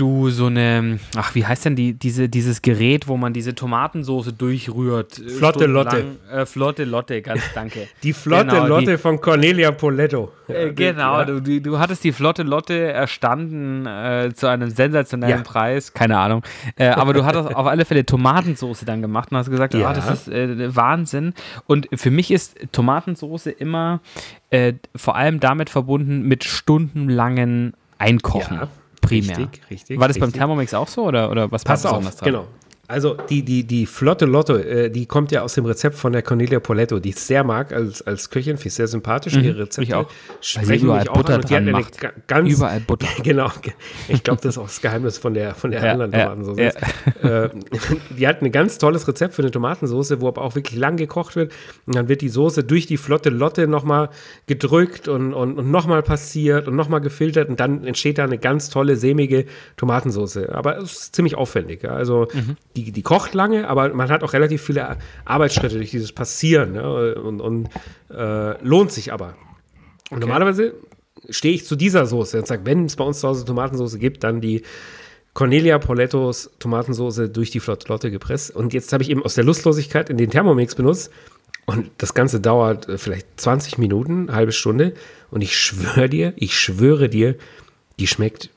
du so eine, ach, wie heißt denn die, diese, dieses Gerät, wo man diese Tomatensoße durchrührt? äh, Flotte Lotte. Äh, Flotte Lotte, ganz danke. [LAUGHS] Die flotte Genau, die- Lotte von Cornelia Poletto. Äh, genau, Ja. du, du, du hattest die flotte Lotte erstanden äh, zu einem sensationellen Ja. Preis, keine Ahnung. Äh, aber du hattest auf alle Fälle Tomatensoße dann gemacht und hast gesagt, Ja. ah, das ist äh, Wahnsinn. Und für mich ist Tomatensoße immer vor allem damit verbunden mit stundenlangen Einkochen. Ja, primär. richtig, richtig, War das beim richtig. Thermomix auch so oder, oder was Pass war auf, dran? genau. Also die, die, die Flotte Lotto, äh, die kommt ja aus dem Rezept von der Cornelia Poletto, die ich sehr mag als, als Köchin, finde ich sehr sympathisch. Mhm, Ihre Rezepte ich auch. sprechen überall mich auch Butter an. Und die hat eine ganz, Überall Butter. [LAUGHS] Genau. Ich glaube, das ist auch das Geheimnis von der, von der Ja, anderen ja, Tomatensauce. Äh, [LAUGHS] die hat ein ganz tolles Rezept für eine Tomatensauce, wo aber auch wirklich lang gekocht wird. Und dann wird die Soße durch die flotte Lotte nochmal gedrückt und, und, und nochmal passiert und nochmal gefiltert und dann entsteht da eine ganz tolle, sämige Tomatensauce. Aber es ist ziemlich aufwendig. Ja. Also die, die kocht lange, aber man hat auch relativ viele Arbeitsschritte durch dieses Passieren ja. und, und äh, lohnt sich aber. Und normalerweise stehe ich zu dieser Soße und sage, wenn es bei uns zu Hause Tomatensauce gibt, dann die Cornelia Polettos Tomatensauce durch die Flotte Lotte gepresst. Und jetzt habe ich eben aus der Lustlosigkeit in den Thermomix benutzt. Und das Ganze dauert äh, vielleicht 20 Minuten, halbe Stunde. Und ich schwöre dir, ich schwöre dir, die schmeckt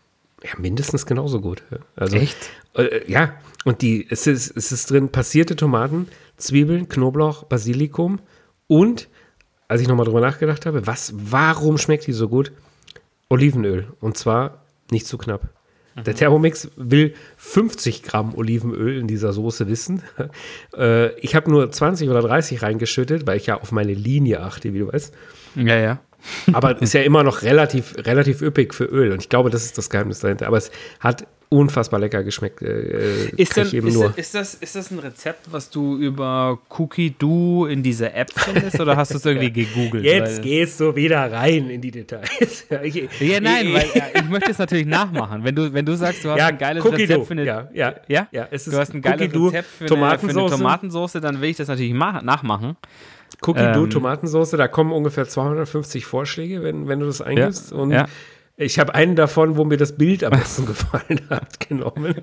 ja, mindestens genauso gut. Also, Echt? Äh, ja. Und die, es ist, es ist drin passierte Tomaten, Zwiebeln, Knoblauch, Basilikum und, als ich nochmal drüber nachgedacht habe, was, warum schmeckt die so gut? Olivenöl. Und zwar nicht zu knapp. Der Thermomix will 50 Gramm Olivenöl in dieser Soße wissen. [LAUGHS] Äh, ich habe nur 20 oder 30 reingeschüttet, weil ich ja auf meine Linie achte, wie du weißt. Ja, ja. Aber [LAUGHS] ist ja immer noch relativ, relativ üppig für Öl. Und ich glaube, das ist das Geheimnis dahinter. Aber es hat unfassbar lecker geschmeckt. Äh, Ist, krieg denn, eben ist, nur. ist, das, ist das ein Rezept, was du über Cookie Do in dieser App findest oder hast du es irgendwie [LAUGHS] gegoogelt? Jetzt gehst du wieder rein in die Details. [LAUGHS] Ich- Ja, nein, ich- weil äh, ich möchte es natürlich nachmachen. Wenn du, wenn du sagst, du hast Ja, ein geiles Cookie Rezept für eine, Ja, ja, ja? ja, es ist du hast ein geiles Cookie Rezept für eine, für eine Tomatensauce. Tomatensauce, dann will ich das natürlich ma nachmachen. Cookie Ähm, Tomatensauce, da kommen ungefähr 250 Vorschläge, wenn, wenn du das eingibst. und ja. Ich habe einen davon, wo mir das Bild am besten [LAUGHS] gefallen hat, genommen.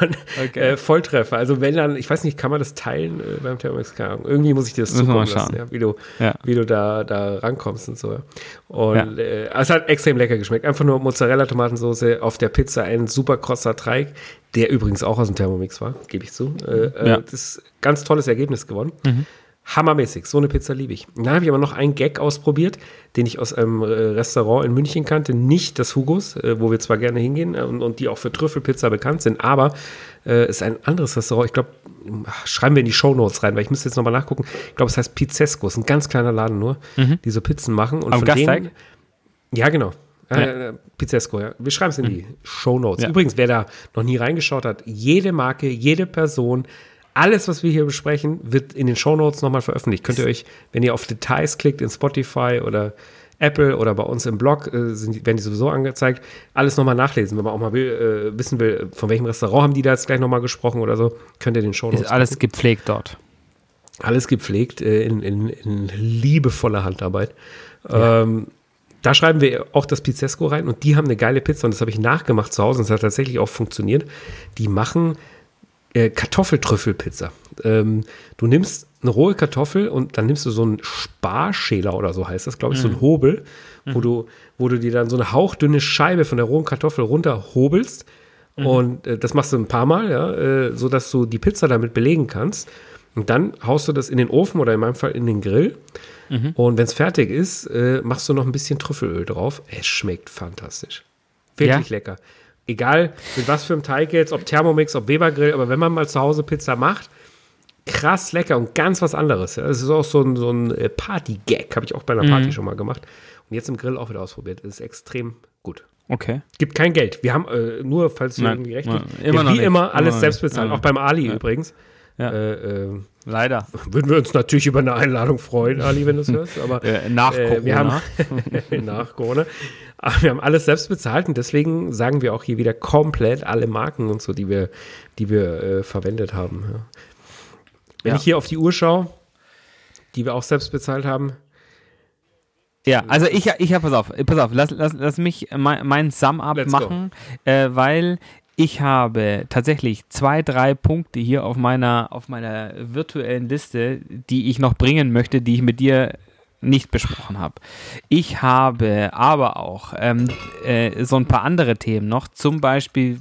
Und Okay. äh, Volltreffer. Also wenn dann, ich weiß nicht, kann man das teilen äh, beim Thermomix? Irgendwie muss ich dir das Müssen zukommen mal lassen, schauen. ja, wie du, Ja. wie du da, da rankommst und so. Und äh, es hat extrem lecker geschmeckt. Einfach nur Mozzarella-Tomatensauce auf der Pizza, ein super krosser Teig, der übrigens auch aus dem Thermomix war, gebe ich zu. Äh, äh, Ja. Das ist ein ganz tolles Ergebnis gewonnen. Hammermäßig, so eine Pizza liebe ich. Und dann habe ich aber noch einen Gag ausprobiert, den ich aus einem äh, Restaurant in München kannte, nicht das Hugos, äh, wo wir zwar gerne hingehen äh, und, und die auch für Trüffelpizza bekannt sind, aber äh, ist ein anderes Restaurant, ich glaube, schreiben wir in die Shownotes rein, weil ich müsste jetzt nochmal nachgucken. Ich glaube, es heißt Pizzesco, ist ein ganz kleiner Laden nur, die so Pizzen machen. Und Am von Gasteig? denen, ja, genau. Ja. Äh, Pizzesco, ja. Wir schreiben es in die Shownotes. Ja. Übrigens, wer da noch nie reingeschaut hat, jede Marke, jede Person, alles, was wir hier besprechen, wird in den Shownotes nochmal veröffentlicht. Könnt ihr euch, wenn ihr auf Details klickt in Spotify oder Apple oder bei uns im Blog, äh, sind, werden die sowieso angezeigt, alles nochmal nachlesen. Wenn man auch mal will, äh, wissen will, von welchem Restaurant haben die da jetzt gleich nochmal gesprochen oder so, könnt ihr den Shownotes Ist alles gepflegt dort. alles gepflegt äh, in, in, in liebevoller Handarbeit. Ähm, da schreiben wir auch das Pizzesco rein und die haben eine geile Pizza und das habe ich nachgemacht zu Hause und es hat tatsächlich auch funktioniert. Die machen äh, Kartoffeltrüffelpizza. Ähm, du nimmst eine rohe Kartoffel und dann nimmst du so einen Sparschäler oder so heißt das, glaube ich, so einen Hobel, wo, du, wo du dir dann so eine hauchdünne Scheibe von der rohen Kartoffel runterhobelst. Und äh, das machst du ein paar Mal, ja, äh, so dass du die Pizza damit belegen kannst. Und dann haust du das in den Ofen oder in meinem Fall in den Grill. Und wenn es fertig ist, äh, machst du noch ein bisschen Trüffelöl drauf. Es schmeckt fantastisch. Wirklich Ja? lecker. Egal mit was für einem Teig jetzt, ob Thermomix, ob Webergrill, aber wenn man mal zu Hause Pizza macht, krass lecker und ganz was anderes. Ja. Das ist auch so ein, so ein äh, Party-Gag, habe ich auch bei einer Party schon mal gemacht. Und jetzt im Grill auch wieder ausprobiert. Ist extrem gut. Okay. Gibt kein Geld. Wir haben äh, nur, falls Nein, irgendwie recht habt, immer noch wie immer alles Immer selbst. Ja. Auch beim Ali Ja. übrigens. Ja. Äh, äh, Leider. würden wir uns natürlich über eine Einladung freuen, Ali, wenn du es hörst. Aber [LAUGHS] Äh, nach äh, wir Corona. haben [LAUGHS] nach Corona. Aber wir haben alles selbst bezahlt und deswegen sagen wir auch hier wieder komplett alle Marken und so, die wir, die wir äh, verwendet haben. Ja. Wenn Ja. ich hier auf die Uhr schaue, die wir auch selbst bezahlt haben, Ja, also ich, ich habe, pass auf, pass auf, lass, lass, lass mich mein, mein Sum-Up machen, äh, weil ich habe tatsächlich zwei, drei Punkte hier auf meiner, auf meiner virtuellen Liste, die ich noch bringen möchte, die ich mit dir nicht besprochen habe. Ich habe aber auch ähm, äh, so ein paar andere Themen noch, zum Beispiel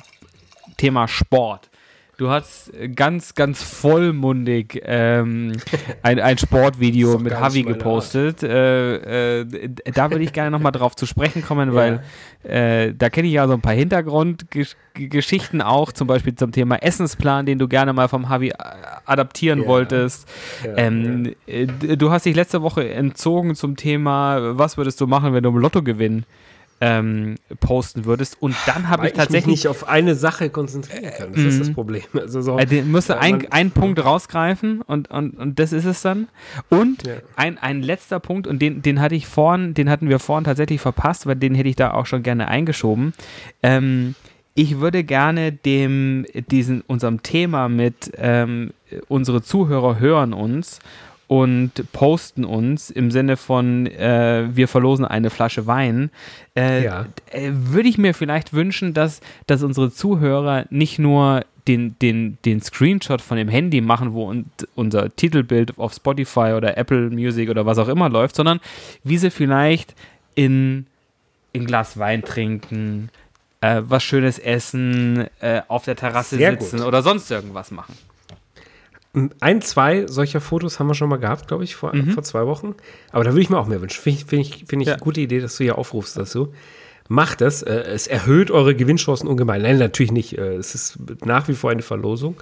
Thema Sport. Du hast ganz, ganz vollmundig ähm, [LAUGHS] ein, ein Sportvideo mit Havi gepostet. Äh, äh, da würde ich gerne nochmal drauf zu sprechen kommen, ja. weil äh, da kenne ich ja so ein paar Hintergrundgeschichten auch, zum Beispiel zum Thema Essensplan, den du gerne mal vom Havi adaptieren ja. wolltest. Ja, ähm, äh, du hast dich letzte Woche entzogen zum Thema, was würdest du machen, wenn du im Lotto gewinnen ähm, posten würdest. Und dann habe ich tatsächlich. Ich mich nicht auf eine Sache konzentrieren kann. Das äh, ist das mhm. Problem. [LAUGHS] Also so, äh, musste ein, einen Punkt rausgreifen und, und, und das ist es dann. Und ja. ein, ein letzter Punkt, und den, den hatte ich vorhin, den hatten wir vorhin tatsächlich verpasst, weil den hätte ich da auch schon gerne eingeschoben. Ähm, ich würde gerne dem, diesen, unserem Thema mit ähm, unsere Zuhörer hören uns und posten uns im Sinne von, äh, wir verlosen eine Flasche Wein, äh, ja. äh, würde ich mir vielleicht wünschen, dass, dass unsere Zuhörer nicht nur den, den, den Screenshot von dem Handy machen, wo und unser Titelbild auf Spotify oder Apple Music oder was auch immer läuft, sondern wie sie vielleicht in ein Glas Wein trinken, äh, was Schönes essen, äh, auf der Terrasse Sehr sitzen gut. oder sonst irgendwas machen. Ein, zwei solcher Fotos haben wir schon mal gehabt, glaube ich, vor, mhm. vor zwei Wochen. Aber da würde ich mir auch mehr wünschen. Finde ich, find ich, find ich ja. eine gute Idee, dass du hier aufrufst dazu. Macht das. Äh, es erhöht eure Gewinnchancen ungemein. Nein, natürlich nicht. Äh, es ist nach wie vor eine Verlosung.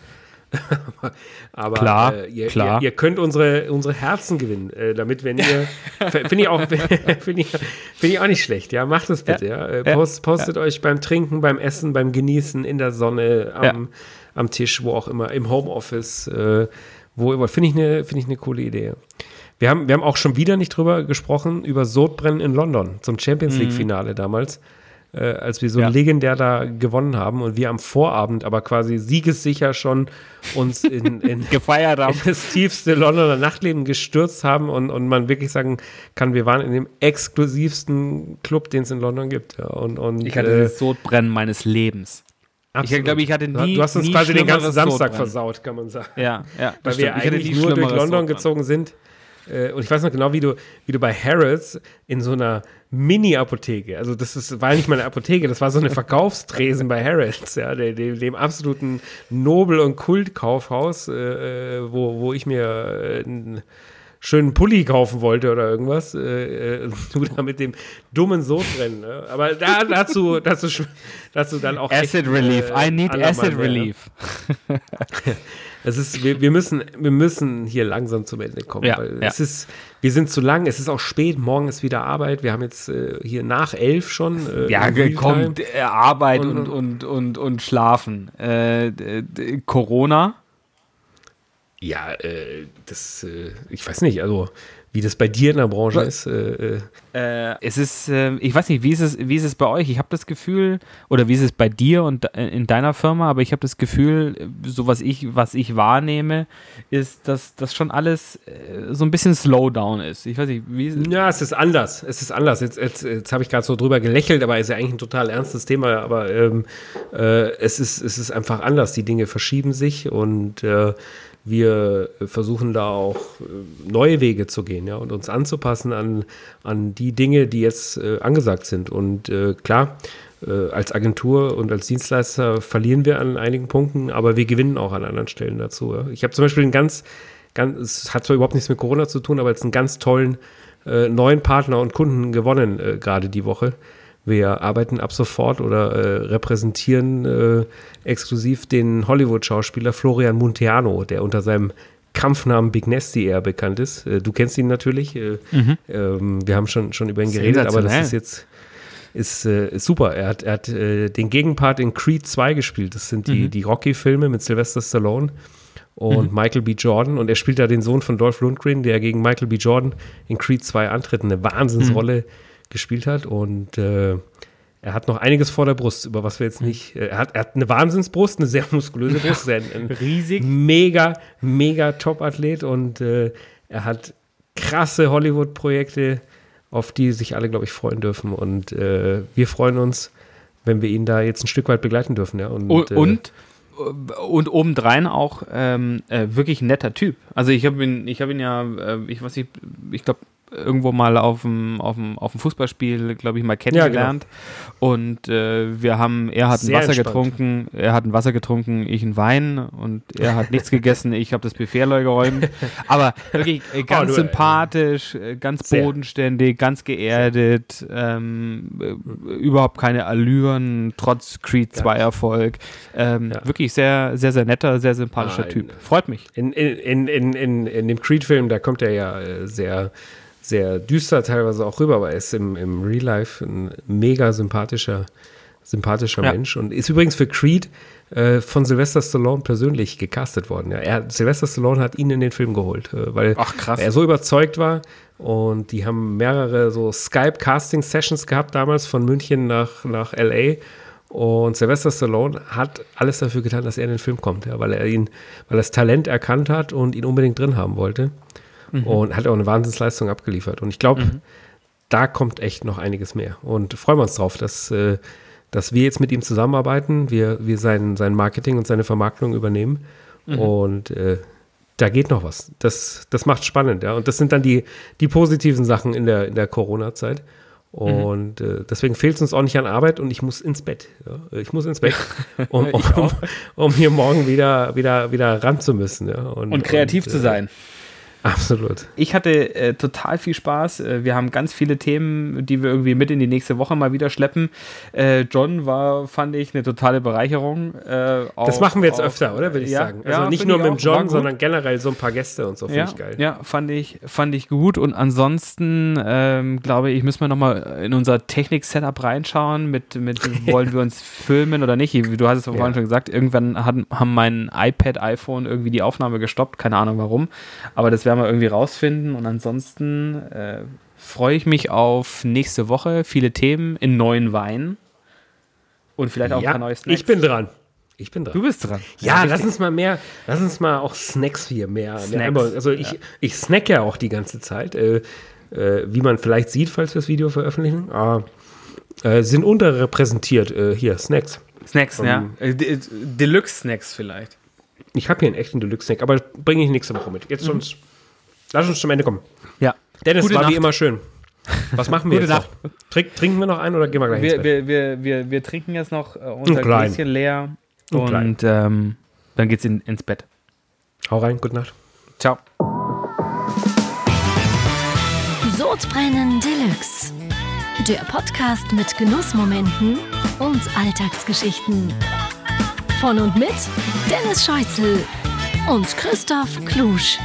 [LAUGHS] aber klar, äh, ihr, klar. Ihr, ihr, könnt unsere, unsere Herzen gewinnen, äh, damit wenn ihr, [LAUGHS] finde ich, auch, [LAUGHS] find ich, find ich auch nicht schlecht, ja, macht es bitte, ja. ja. Post, postet ja. euch beim Trinken, beim Essen, beim Genießen, in der Sonne, am, ja am Tisch, wo auch immer, im Homeoffice, äh, wo immer. Finde ich eine find ich coole Idee. Wir haben, wir haben auch schon wieder nicht drüber gesprochen, über Sodbrennen in London zum Champions League-Finale mhm. damals, äh, als wir so ja. legendär da gewonnen haben und wir am Vorabend aber quasi siegessicher schon uns in, [LAUGHS] in, gefeiert haben. in das tiefste Londoner Nachtleben gestürzt haben und, und man wirklich sagen kann, wir waren in dem exklusivsten Club, den es in London gibt. Ja, und, und, ich hatte äh, das Sodbrennen meines Lebens. Absolut. Ich glaube, ich hatte nie. Du hast uns quasi den ganzen Samstag versaut, kann man sagen. Ja, ja. Weil wir eigentlich nur durch London gezogen sind. Äh, und ich weiß noch genau, wie du, wie du bei Harrods in so einer Mini-Apotheke, also das ist, war nicht mal eine Apotheke, das war so eine [LAUGHS] Verkaufstresen bei Harrods, ja, dem, dem, absoluten Nobel- und Kultkaufhaus, äh, äh wo, wo ich mir äh, schönen Pulli kaufen wollte oder irgendwas. Äh, du da mit dem dummen Sodbrennen. Ne? Aber da, dazu, dazu, dazu dann auch. Acid echt, Relief. Äh, I need Acid? Relief. [LAUGHS] Es ist, wir, wir, müssen, wir müssen hier langsam zum Ende kommen, ja, weil ja. es ist, wir sind zu lang, es ist auch spät, morgen ist wieder Arbeit, wir haben jetzt äh, hier nach elf schon. Äh, ja, kommt äh, Arbeit und, und, und, und, und Schlafen. Äh, Corona ja, äh, das, äh, ich weiß nicht, also wie das bei dir in der Branche ist. Äh, äh, äh es ist, äh, ich weiß nicht, wie ist es, wie ist es bei euch? Ich habe das Gefühl, oder wie ist es bei dir und in deiner Firma, aber ich habe das Gefühl, so was ich, was ich wahrnehme, ist, dass das schon alles so ein bisschen Slowdown ist. Ich weiß nicht, wie ist es? Ja, es ist anders. Es ist anders. Jetzt, jetzt, jetzt habe ich gerade so drüber gelächelt, aber es ist ja eigentlich ein total ernstes Thema. Aber ähm, es, ist, es ist einfach anders. Die Dinge verschieben sich und wir versuchen da auch äh, neue Wege zu gehen ja, und uns anzupassen an, an die Dinge, die jetzt äh, angesagt sind. Und äh, klar, äh, als Agentur und als Dienstleister verlieren wir an einigen Punkten, aber wir gewinnen auch an anderen Stellen dazu. Ja. Ich habe zum Beispiel einen ganz, ganz, es hat zwar überhaupt nichts mit Corona zu tun, aber jetzt einen ganz tollen äh, neuen Partner und Kunden gewonnen, äh, gerade die Woche. Wir arbeiten ab sofort oder äh, repräsentieren äh, exklusiv den Hollywood-Schauspieler Florian Munteano, der unter seinem Kampfnamen Big Nasty eher bekannt ist. Äh, du kennst ihn natürlich. Äh, mhm. Ähm, wir haben schon, schon über ihn geredet, aber das ist jetzt ist, äh, ist super. Er hat, er hat äh, den Gegenpart in Creed 2 gespielt. Das sind die, mhm. die Rocky-Filme mit Sylvester Stallone und mhm. Michael B. Jordan. Und er spielt da den Sohn von Dolph Lundgren, der gegen Michael B. Jordan in Creed 2 antritt. Eine Wahnsinnsrolle. Mhm gespielt hat. Und äh, er hat noch einiges vor der Brust, über was wir jetzt nicht. Äh, er, hat, er hat eine Wahnsinnsbrust, eine sehr muskulöse Brust. ein, ein Riesig. Mega, mega Top-Athlet und äh, er hat krasse Hollywood-Projekte, auf die sich alle, glaube ich, freuen dürfen. Und äh, wir freuen uns, wenn wir ihn da jetzt ein Stück weit begleiten dürfen. Ja. Und, und, und und obendrein auch ähm, äh, wirklich ein netter Typ. Also ich habe ihn, ich habe ihn ja, äh, ich weiß nicht, ich glaube irgendwo mal auf dem, auf dem, auf dem Fußballspiel, glaube ich, mal kennengelernt. Ja, genau. Und äh, wir haben, er hat Sehr ein Wasser entspannt. getrunken, er hat ein Wasser getrunken, ich ein Wein und er hat nichts gegessen, ich habe das Buffet leer geräumt. [LAUGHS] Aber wirklich äh, ganz oh, du, sympathisch, äh, ganz Sehr. bodenständig, ganz geerdet, ähm, äh, überhaupt keine Allüren, trotz Creed 2 Erfolg. Ähm, ja. Wirklich sehr, sehr, sehr netter, sehr sympathischer Nein. Typ. Freut mich. In, in, in, in, in dem Creed-Film, da kommt er ja sehr sehr düster teilweise auch rüber, aber er ist im, im Real Life ein mega sympathischer, sympathischer ja. Mensch und ist übrigens für Creed äh, von Sylvester Stallone persönlich gecastet worden. Ja, er, Sylvester Stallone hat ihn in den Film geholt, äh, weil Ach, er so überzeugt war und die haben mehrere so Skype-Casting-Sessions gehabt damals von München nach, nach L.A., und Sylvester Stallone hat alles dafür getan, dass er in den Film kommt, ja, weil er ihn, weil er das Talent erkannt hat und ihn unbedingt drin haben wollte mhm. und hat auch eine Wahnsinnsleistung abgeliefert. Und ich glaube, mhm. da kommt echt noch einiges mehr. Und freuen wir uns drauf, dass, äh, dass wir jetzt mit ihm zusammenarbeiten, wir, wir sein, sein Marketing und seine Vermarktung übernehmen. Mhm. Und äh, da geht noch was. Das, das macht spannend, ja. Und das sind dann die, die positiven Sachen in der, in der Corona-Zeit. Und äh, deswegen fehlt es uns auch nicht an Arbeit und ich muss ins Bett. Ja. Ich muss ins Bett, [LAUGHS] um, um, um, um, hier morgen wieder, wieder, wieder ran zu müssen. Ja. Und, und kreativ und, zu sein. Absolut. Ich hatte äh, total viel Spaß. Äh, wir haben ganz viele Themen, die wir irgendwie mit in die nächste Woche mal wieder schleppen. Äh, John war, fand ich, eine totale Bereicherung. Äh, auf, das machen wir jetzt auf, öfter, oder? Würde ich ja, sagen. Also ja, nicht nur mit John, sondern generell so ein paar Gäste und so. Finde ja, ich geil. Ja, fand ich, fand ich gut. Und ansonsten, ähm, glaube ich, müssen wir nochmal in unser Technik-Setup reinschauen. Mit, mit [LAUGHS] wollen wir uns filmen oder nicht? Du hast es vorhin schon gesagt, irgendwann hat, haben mein iPad, iPhone irgendwie die Aufnahme gestoppt. Keine Ahnung warum. Aber das wäre werden wir irgendwie rausfinden. Und ansonsten äh, freue ich mich auf nächste Woche. Viele Themen in neuen Weinen. Und vielleicht auch ja, ein paar neue Snacks. Ich bin dran. Ich bin dran. Du bist dran. Ja, ja lass uns mal mehr, lass uns mal auch Snacks hier mehr. Snacks. mehr also ich, ja. ich snack ja auch die ganze Zeit. Äh, äh, wie man vielleicht sieht, falls wir das Video veröffentlichen. Äh, sind unterrepräsentiert äh, hier, Snacks. Snacks, um, ja. Äh, Deluxe-Snacks vielleicht. Ich habe hier einen echten Deluxe-Snack, aber bringe ich nächste Woche mit. Jetzt mhm. Lass uns zum Ende kommen. Ja. Dennis, Gute war Nacht. wie immer schön. Was machen wir Gute jetzt Nacht. noch? Trink, trinken wir noch einen oder gehen wir gleich wir, ins Bett? Wir, wir, wir, wir trinken jetzt noch äh, unser Gläschen leer und, und ähm, dann geht's in, ins Bett. Hau rein, gute Nacht. Ciao. Sodbrennen Deluxe. Der Podcast mit Genussmomenten und Alltagsgeschichten. Von und mit Dennis Scheuzel und Christoph Klusch.